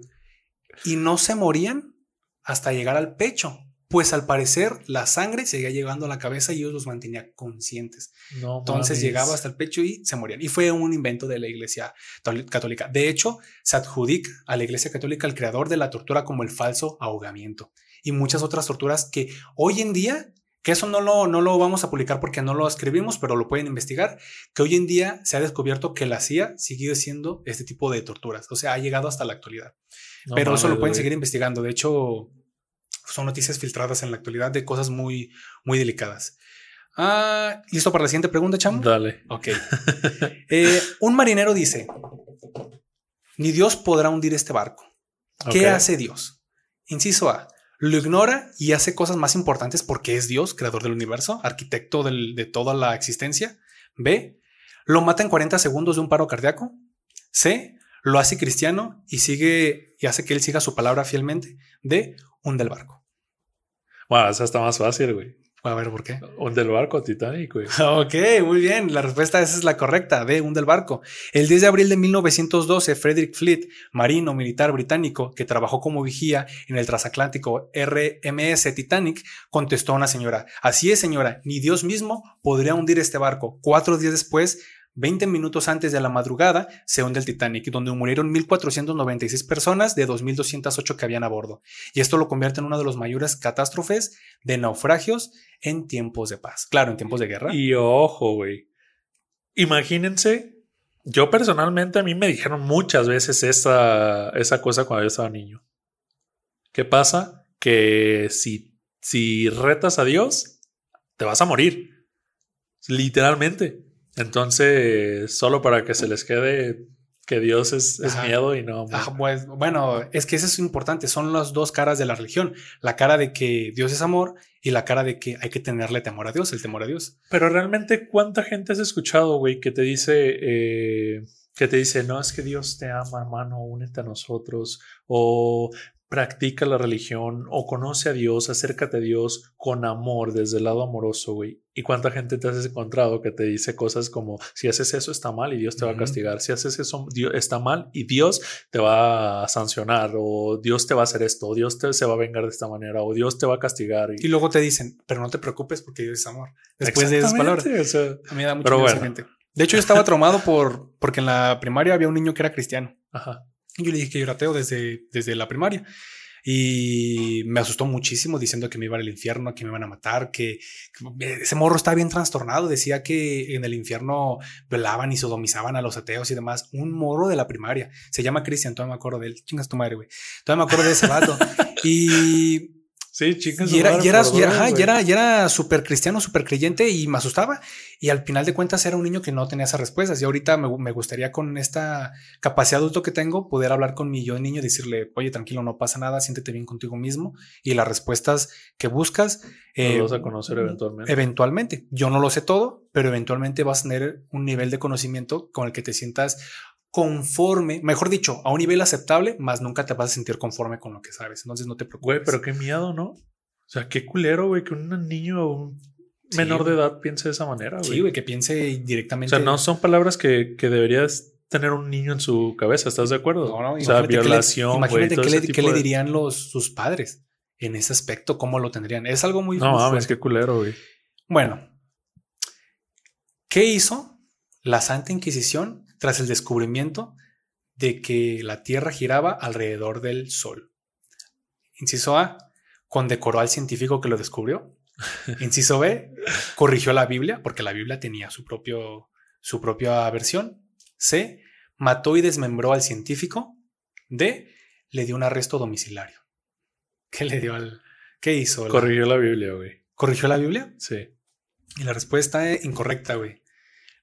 y no se morían hasta llegar al pecho. Pues al parecer la sangre seguía llegando a la cabeza y ellos los mantenía conscientes. No Entonces mames. llegaba hasta el pecho y se morían. Y fue un invento de la iglesia católica. De hecho, se adjudica a la iglesia católica el creador de la tortura como el falso ahogamiento y muchas otras torturas que hoy en día, que eso no lo, no lo vamos a publicar porque no lo escribimos, pero lo pueden investigar, que hoy en día se ha descubierto que la CIA sigue siendo este tipo de torturas. O sea, ha llegado hasta la actualidad. No pero eso lo pueden seguir investigando. De hecho, son noticias filtradas en la actualidad de cosas muy, muy delicadas. Ah, ¿Listo para la siguiente pregunta, chamo? Dale. Ok. Eh, un marinero dice, ni Dios podrá hundir este barco. ¿Qué hace Dios? Inciso A, lo ignora y hace cosas más importantes porque es Dios, creador del universo, arquitecto del- de toda la existencia. B, lo mata en 40 segundos de un paro cardíaco. C, lo hace cristiano y sigue y hace que él siga su palabra fielmente. D, hunde el barco. Bueno, esa está más fácil, güey. A ver, ¿por qué? Un del barco Titanic, güey. Ok, muy bien. La respuesta esa es la correcta. D, hunde el barco. El 10 de abril de 1912, Frederick Fleet, marino militar británico que trabajó como vigía en el transatlántico RMS Titanic, contestó a una señora. Así es, señora, ni Dios mismo podría hundir este barco. Cuatro días después, 20 minutos antes de la madrugada, se hunde el Titanic, donde murieron 1.496 personas de 2.208 que habían a bordo. Y esto lo convierte en una de las mayores catástrofes de naufragios en tiempos de paz. Claro, en tiempos de guerra. Y ojo, güey. Imagínense, yo personalmente a mí me dijeron muchas veces esa, esa cosa cuando yo estaba niño. ¿Qué pasa? Que si, si retas a Dios, te vas a morir. Literalmente. Entonces, solo para que se les quede que Dios es, es Ajá. miedo y no. Ah, pues, bueno, es que eso es importante. Son las dos caras de la religión. La cara de que Dios es amor y la cara de que hay que tenerle temor a Dios, el temor a Dios. Pero realmente, ¿cuánta gente has escuchado, güey, que te dice, eh, que te dice, no, es que Dios te ama, hermano, únete a nosotros, o practica la religión, o conoce a Dios, acércate a Dios con amor, desde el lado amoroso, güey. ¿Y cuánta gente te has encontrado que te dice cosas como, si haces eso está mal y Dios te va a castigar, si haces eso Dios está mal y Dios te va a sancionar, o Dios te va a hacer esto, o Dios te, se va a vengar de esta manera, o Dios te va a castigar? Y luego te dicen, pero no te preocupes porque Dios es amor. Después de esas palabras. Exactamente, o sea, A mí me da Pero bueno. gente. De hecho, yo estaba traumado por porque en la primaria había un niño que era cristiano. ajá. Yo le dije que yo era ateo desde, desde la primaria. Y me asustó muchísimo diciendo que me iba al infierno, que me iban a matar, que, que ese morro estaba bien trastornado. Decía que en el infierno violaban y sodomizaban a los ateos y demás. Un morro de la primaria. Se llama Cristian, todavía me acuerdo de él. Chingas tu madre, güey. Todavía me acuerdo de ese vato. y Sí, chicas. y era, y era, y era, ajá, y era, y era súper cristiano, súper creyente y me asustaba. Y al final de cuentas era un niño que no tenía esas respuestas. Y ahorita me, me gustaría con esta capacidad adulto que tengo poder hablar con mi yo niño y decirle, oye, tranquilo, no pasa nada, siéntete bien contigo mismo. Y las respuestas que buscas, eh, Lo vas a conocer eventualmente. eventualmente. Yo no lo sé todo, pero eventualmente vas a tener un nivel de conocimiento con el que te sientas conforme, mejor dicho, a un nivel aceptable, más nunca te vas a sentir conforme con lo que sabes. Entonces no te preocupes. Güey, pero qué miedo, ¿no? O sea, qué culero, güey, que un niño o un Sí, menor de edad piense de esa manera, güey. Sí, güey, que piense o directamente. sea, no son palabras que, que deberías tener un niño en su cabeza, ¿estás de acuerdo? No, no, o sea, violación, güey, Imagínate qué, le, dirían los, sus padres en ese aspecto, cómo lo tendrían. Es algo muy. No mames, qué culero, güey. Bueno, ¿qué hizo la Santa Inquisición tras el descubrimiento de que la Tierra giraba alrededor del Sol? Inciso A, condecoró al científico que lo descubrió. Inciso B, corrigió la Biblia, porque la Biblia tenía su, propio, su propia versión. C, mató y desmembró al científico. D, le dio un arresto domiciliario. ¿Qué le dio al... ¿Qué hizo? Corrigió la Biblia, güey. ¿Corrigió la Biblia? Sí. Y la respuesta es incorrecta, güey.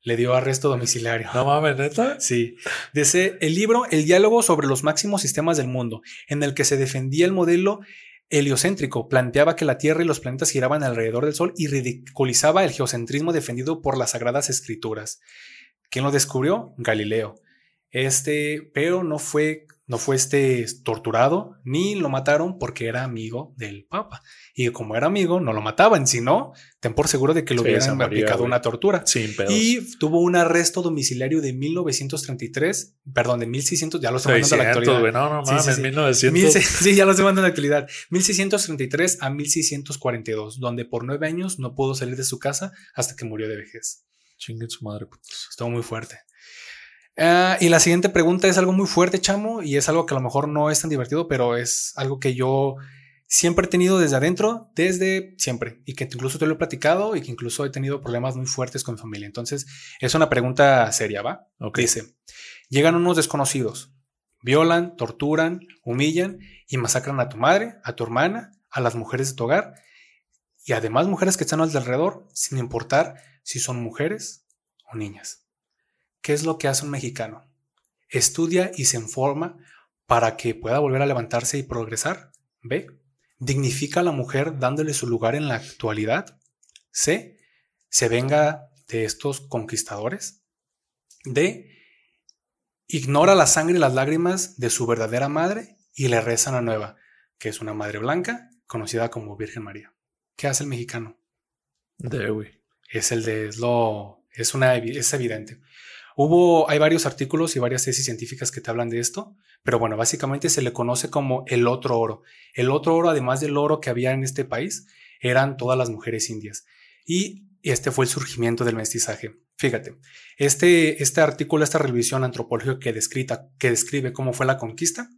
Le dio arresto domiciliario. No mames, neta. Sí. Dice el libro El diálogo sobre los máximos sistemas del mundo, en el que se defendía el modelo heliocéntrico, planteaba que la Tierra y los planetas giraban alrededor del Sol y ridiculizaba el geocentrismo defendido por las sagradas escrituras. ¿Quién lo descubrió? Galileo. Este, pero no fue no fue este torturado ni lo mataron porque era amigo del Papa. Y como era amigo, no lo mataban, sino ten por seguro de que lo hubieran aplicado una tortura. y tuvo un arresto domiciliario de 1933, perdón, de 1600, ya lo estoy mandando a la actualidad. No, no mames, sí, sí, 1900. sí, ya lo estoy mandando a la actualidad. 1633 a 1642, donde por nueve años no pudo salir de su casa hasta que murió de vejez. Chingue su madre, putos. Estuvo muy fuerte. Ah, y la siguiente pregunta es algo muy fuerte, chamo, y es algo que a lo mejor no es tan divertido, pero es algo que yo siempre he tenido desde adentro, desde siempre, y que incluso te lo he platicado y que incluso he tenido problemas muy fuertes con mi familia. Entonces, es una pregunta seria, ¿va? Dice, llegan unos desconocidos, violan, torturan, humillan y masacran a tu madre, a tu hermana, a las mujeres de tu hogar y además mujeres que están alrededor, sin importar si son mujeres o niñas. ¿Qué es lo que hace un mexicano? Estudia y se informa para que pueda volver a levantarse y progresar. B. Dignifica a la mujer dándole su lugar en la actualidad. C. Se venga de estos conquistadores. D. Ignora la sangre y las lágrimas de su verdadera madre y le reza a nueva, que es una madre blanca conocida como Virgen María. ¿Qué hace el mexicano? D, Es el de lo es una es evidente. Hubo, hay varios artículos y varias tesis científicas que te hablan de esto, pero bueno, básicamente se le conoce como el otro oro. El otro oro, además del oro que había en este país, eran todas las mujeres indias. Y este fue el surgimiento del mestizaje. Fíjate, este, este artículo, esta revisión antropológica que, descrita, que describe cómo fue la conquista,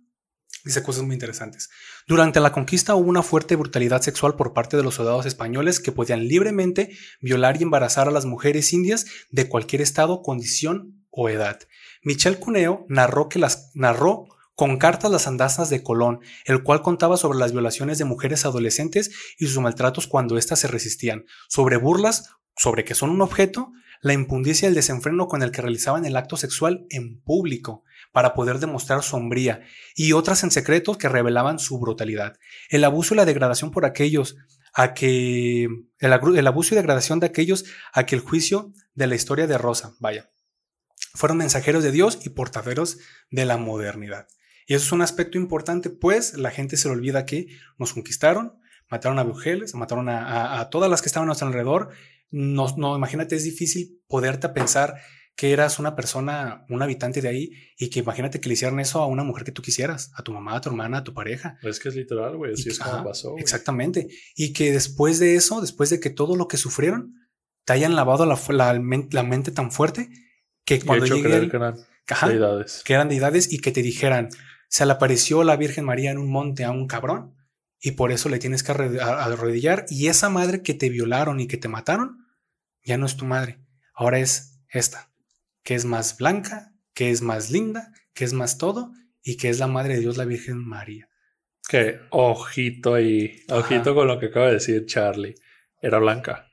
Dice cosas muy interesantes. Durante la conquista hubo una fuerte brutalidad sexual por parte de los soldados españoles que podían libremente violar y embarazar a las mujeres indias de cualquier estado, condición o edad. Michel Cuneo narró que las narró con cartas las andanzas de Colón, el cual contaba sobre las violaciones de mujeres adolescentes y sus maltratos cuando éstas se resistían, sobre burlas, sobre que son un objeto, la impundicia y el desenfreno con el que realizaban el acto sexual en público, para poder demostrar sombría, y otras en secreto que revelaban su brutalidad. El abuso y la degradación por aquellos a que el, abuso y degradación de aquellos a que el juicio de la historia de Rosa, vaya, fueron mensajeros de Dios y portaderos de la modernidad. Y eso es un aspecto importante, pues la gente se le olvida que nos conquistaron, mataron a mujeres, mataron a, todas las que estaban a nuestro alrededor. No, no, imagínate, es difícil poderte pensar que eras una persona, un habitante de ahí, y que imagínate que le hicieran eso a una mujer que tú quisieras, a tu mamá, a tu hermana, a tu pareja. Es que es literal, güey, así es como pasó. Exactamente. Y que después de eso, después de que todo lo que sufrieron, te hayan lavado la, la, mente tan fuerte que cuando llegue que eran deidades. Que eran deidades y que te dijeran, se le apareció la Virgen María en un monte a un cabrón y por eso le tienes que arrodillar y esa madre que te violaron y que te mataron, ya no es tu madre, ahora es esta que es más blanca, que es más linda, que es más todo y que es la Madre de Dios, la Virgen María. Que ojito ahí, ojito con lo que acaba de decir Charlie. Era blanca.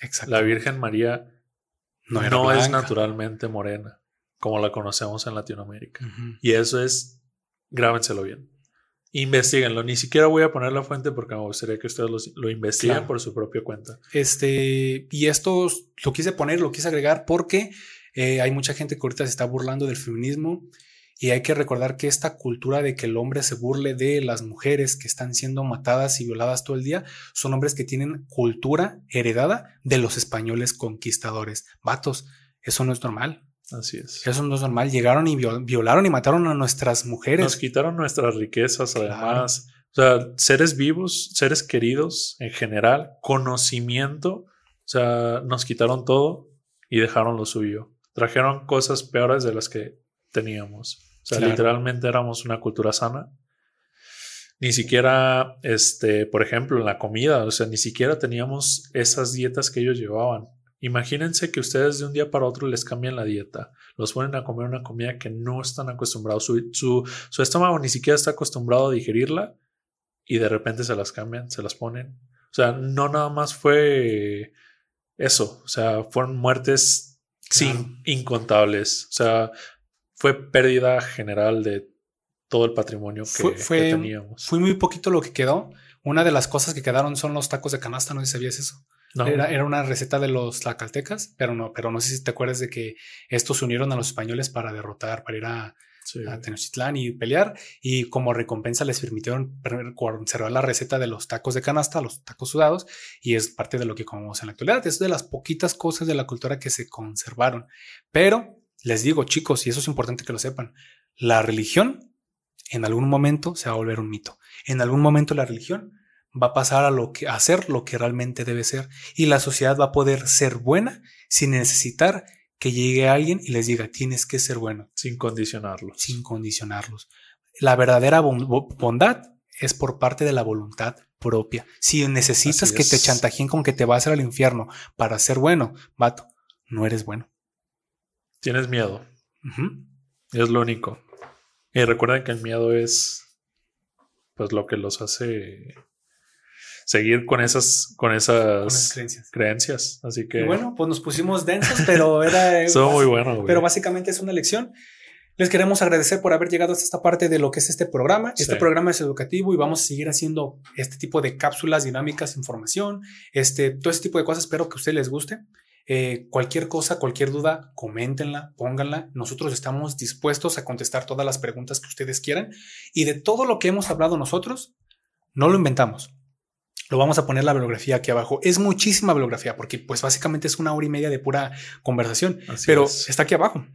Exacto. La Virgen María no, es naturalmente morena, como la conocemos en Latinoamérica. Y eso es, grábenselo bien. Investíguenlo. Ni siquiera voy a poner la fuente porque me gustaría que ustedes lo, investiguen por su propia cuenta. Este, y esto lo quise poner, lo quise agregar porque eh, hay mucha gente que ahorita se está burlando del feminismo y hay que recordar que esta cultura de que el hombre se burle de las mujeres que están siendo matadas y violadas todo el día son hombres que tienen cultura heredada de los españoles conquistadores. Vatos, eso no es normal. Así es. Eso no es normal. Llegaron y violaron y mataron a nuestras mujeres. Nos quitaron nuestras riquezas, además. O sea, seres vivos, seres queridos en general, conocimiento. O sea, nos quitaron todo y dejaron lo suyo trajeron cosas peores de las que teníamos. O sea, literalmente éramos una cultura sana. Ni siquiera, este, por ejemplo, en la comida, o sea, ni siquiera teníamos esas dietas que ellos llevaban. Imagínense que ustedes de un día para otro les cambian la dieta, los ponen a comer una comida que no están acostumbrados, su, su, su estómago ni siquiera está acostumbrado a digerirla y de repente se las cambian, se las ponen. O sea, no nada más fue eso, o sea, fueron muertes sin incontables, o sea, fue pérdida general de todo el patrimonio que, Fue, fue, que teníamos. fue muy poquito lo que quedó. Una de las cosas que quedaron son los tacos de canasta, no sé si sabías eso. No, Era, era una receta de los tlacaltecas, pero no, pero no sé si te acuerdas de que estos se unieron a los españoles para derrotar, para ir a, a Tenochtitlán y pelear. Y como recompensa les permitieron per- conservar la receta de los tacos de canasta, los tacos sudados, y es parte de lo que comemos en la actualidad. Es de las poquitas cosas de la cultura que se conservaron. Pero les digo, chicos, y eso es importante que lo sepan, la religión en algún momento se va a volver un mito. En algún momento la religión va a pasar a lo que a ser lo que realmente debe ser y la sociedad va a poder ser buena sin necesitar que llegue alguien y les diga tienes que ser bueno sin condicionarlo. sin condicionarlos. La verdadera bon- bo- bondad es por parte de la voluntad propia. Si necesitas Así que te chantajeen con que te vas a ir al infierno para ser bueno, vato, no eres bueno. Tienes miedo, es lo único. Y recuerden que el miedo es pues lo que los hace seguir con esas con Con esas creencias. creencias. Así que Y bueno, pues nos pusimos densos, pero era estuvo muy bueno. güey. pero básicamente es una lección. Les queremos agradecer por haber llegado hasta esta parte de lo que es este programa. Este Sí. programa es educativo y vamos a seguir haciendo este tipo de cápsulas dinámicas, información, este, todo ese tipo de cosas. Espero que a ustedes les guste. Eh, cualquier cosa, cualquier duda, coméntenla, pónganla. Nosotros estamos dispuestos a contestar todas las preguntas que ustedes quieran. Y de todo lo que hemos hablado nosotros, no lo inventamos. Lo vamos a poner la bibliografía aquí abajo. Es muchísima bibliografía porque pues básicamente es una hora y media de pura conversación, Así pero es. está aquí abajo.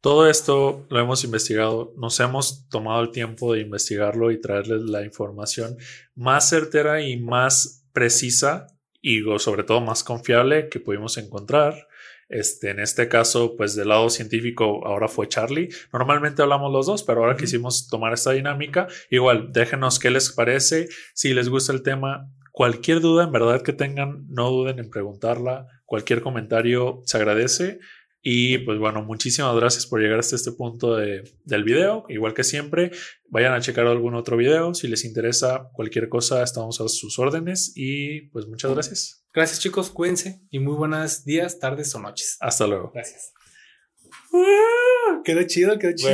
Todo esto lo hemos investigado, nos hemos tomado el tiempo de investigarlo y traerles la información más certera y más precisa y sobre todo más confiable que pudimos encontrar. Este, en este caso, pues del lado científico ahora fue Charlie. Normalmente hablamos los dos, pero ahora quisimos tomar esta dinámica. Igual, déjenos qué les parece, si les gusta el tema. Cualquier duda en verdad que tengan, no duden en preguntarla. Cualquier comentario se agradece. Y pues bueno, muchísimas gracias por llegar hasta este punto de- del video. Igual que siempre, vayan a checar algún otro video. Si les interesa cualquier cosa, estamos a sus órdenes. Y pues muchas gracias. Gracias chicos, cuídense y muy buenos días, tardes o noches. Hasta luego. Gracias. Quedó chido, quedó chido.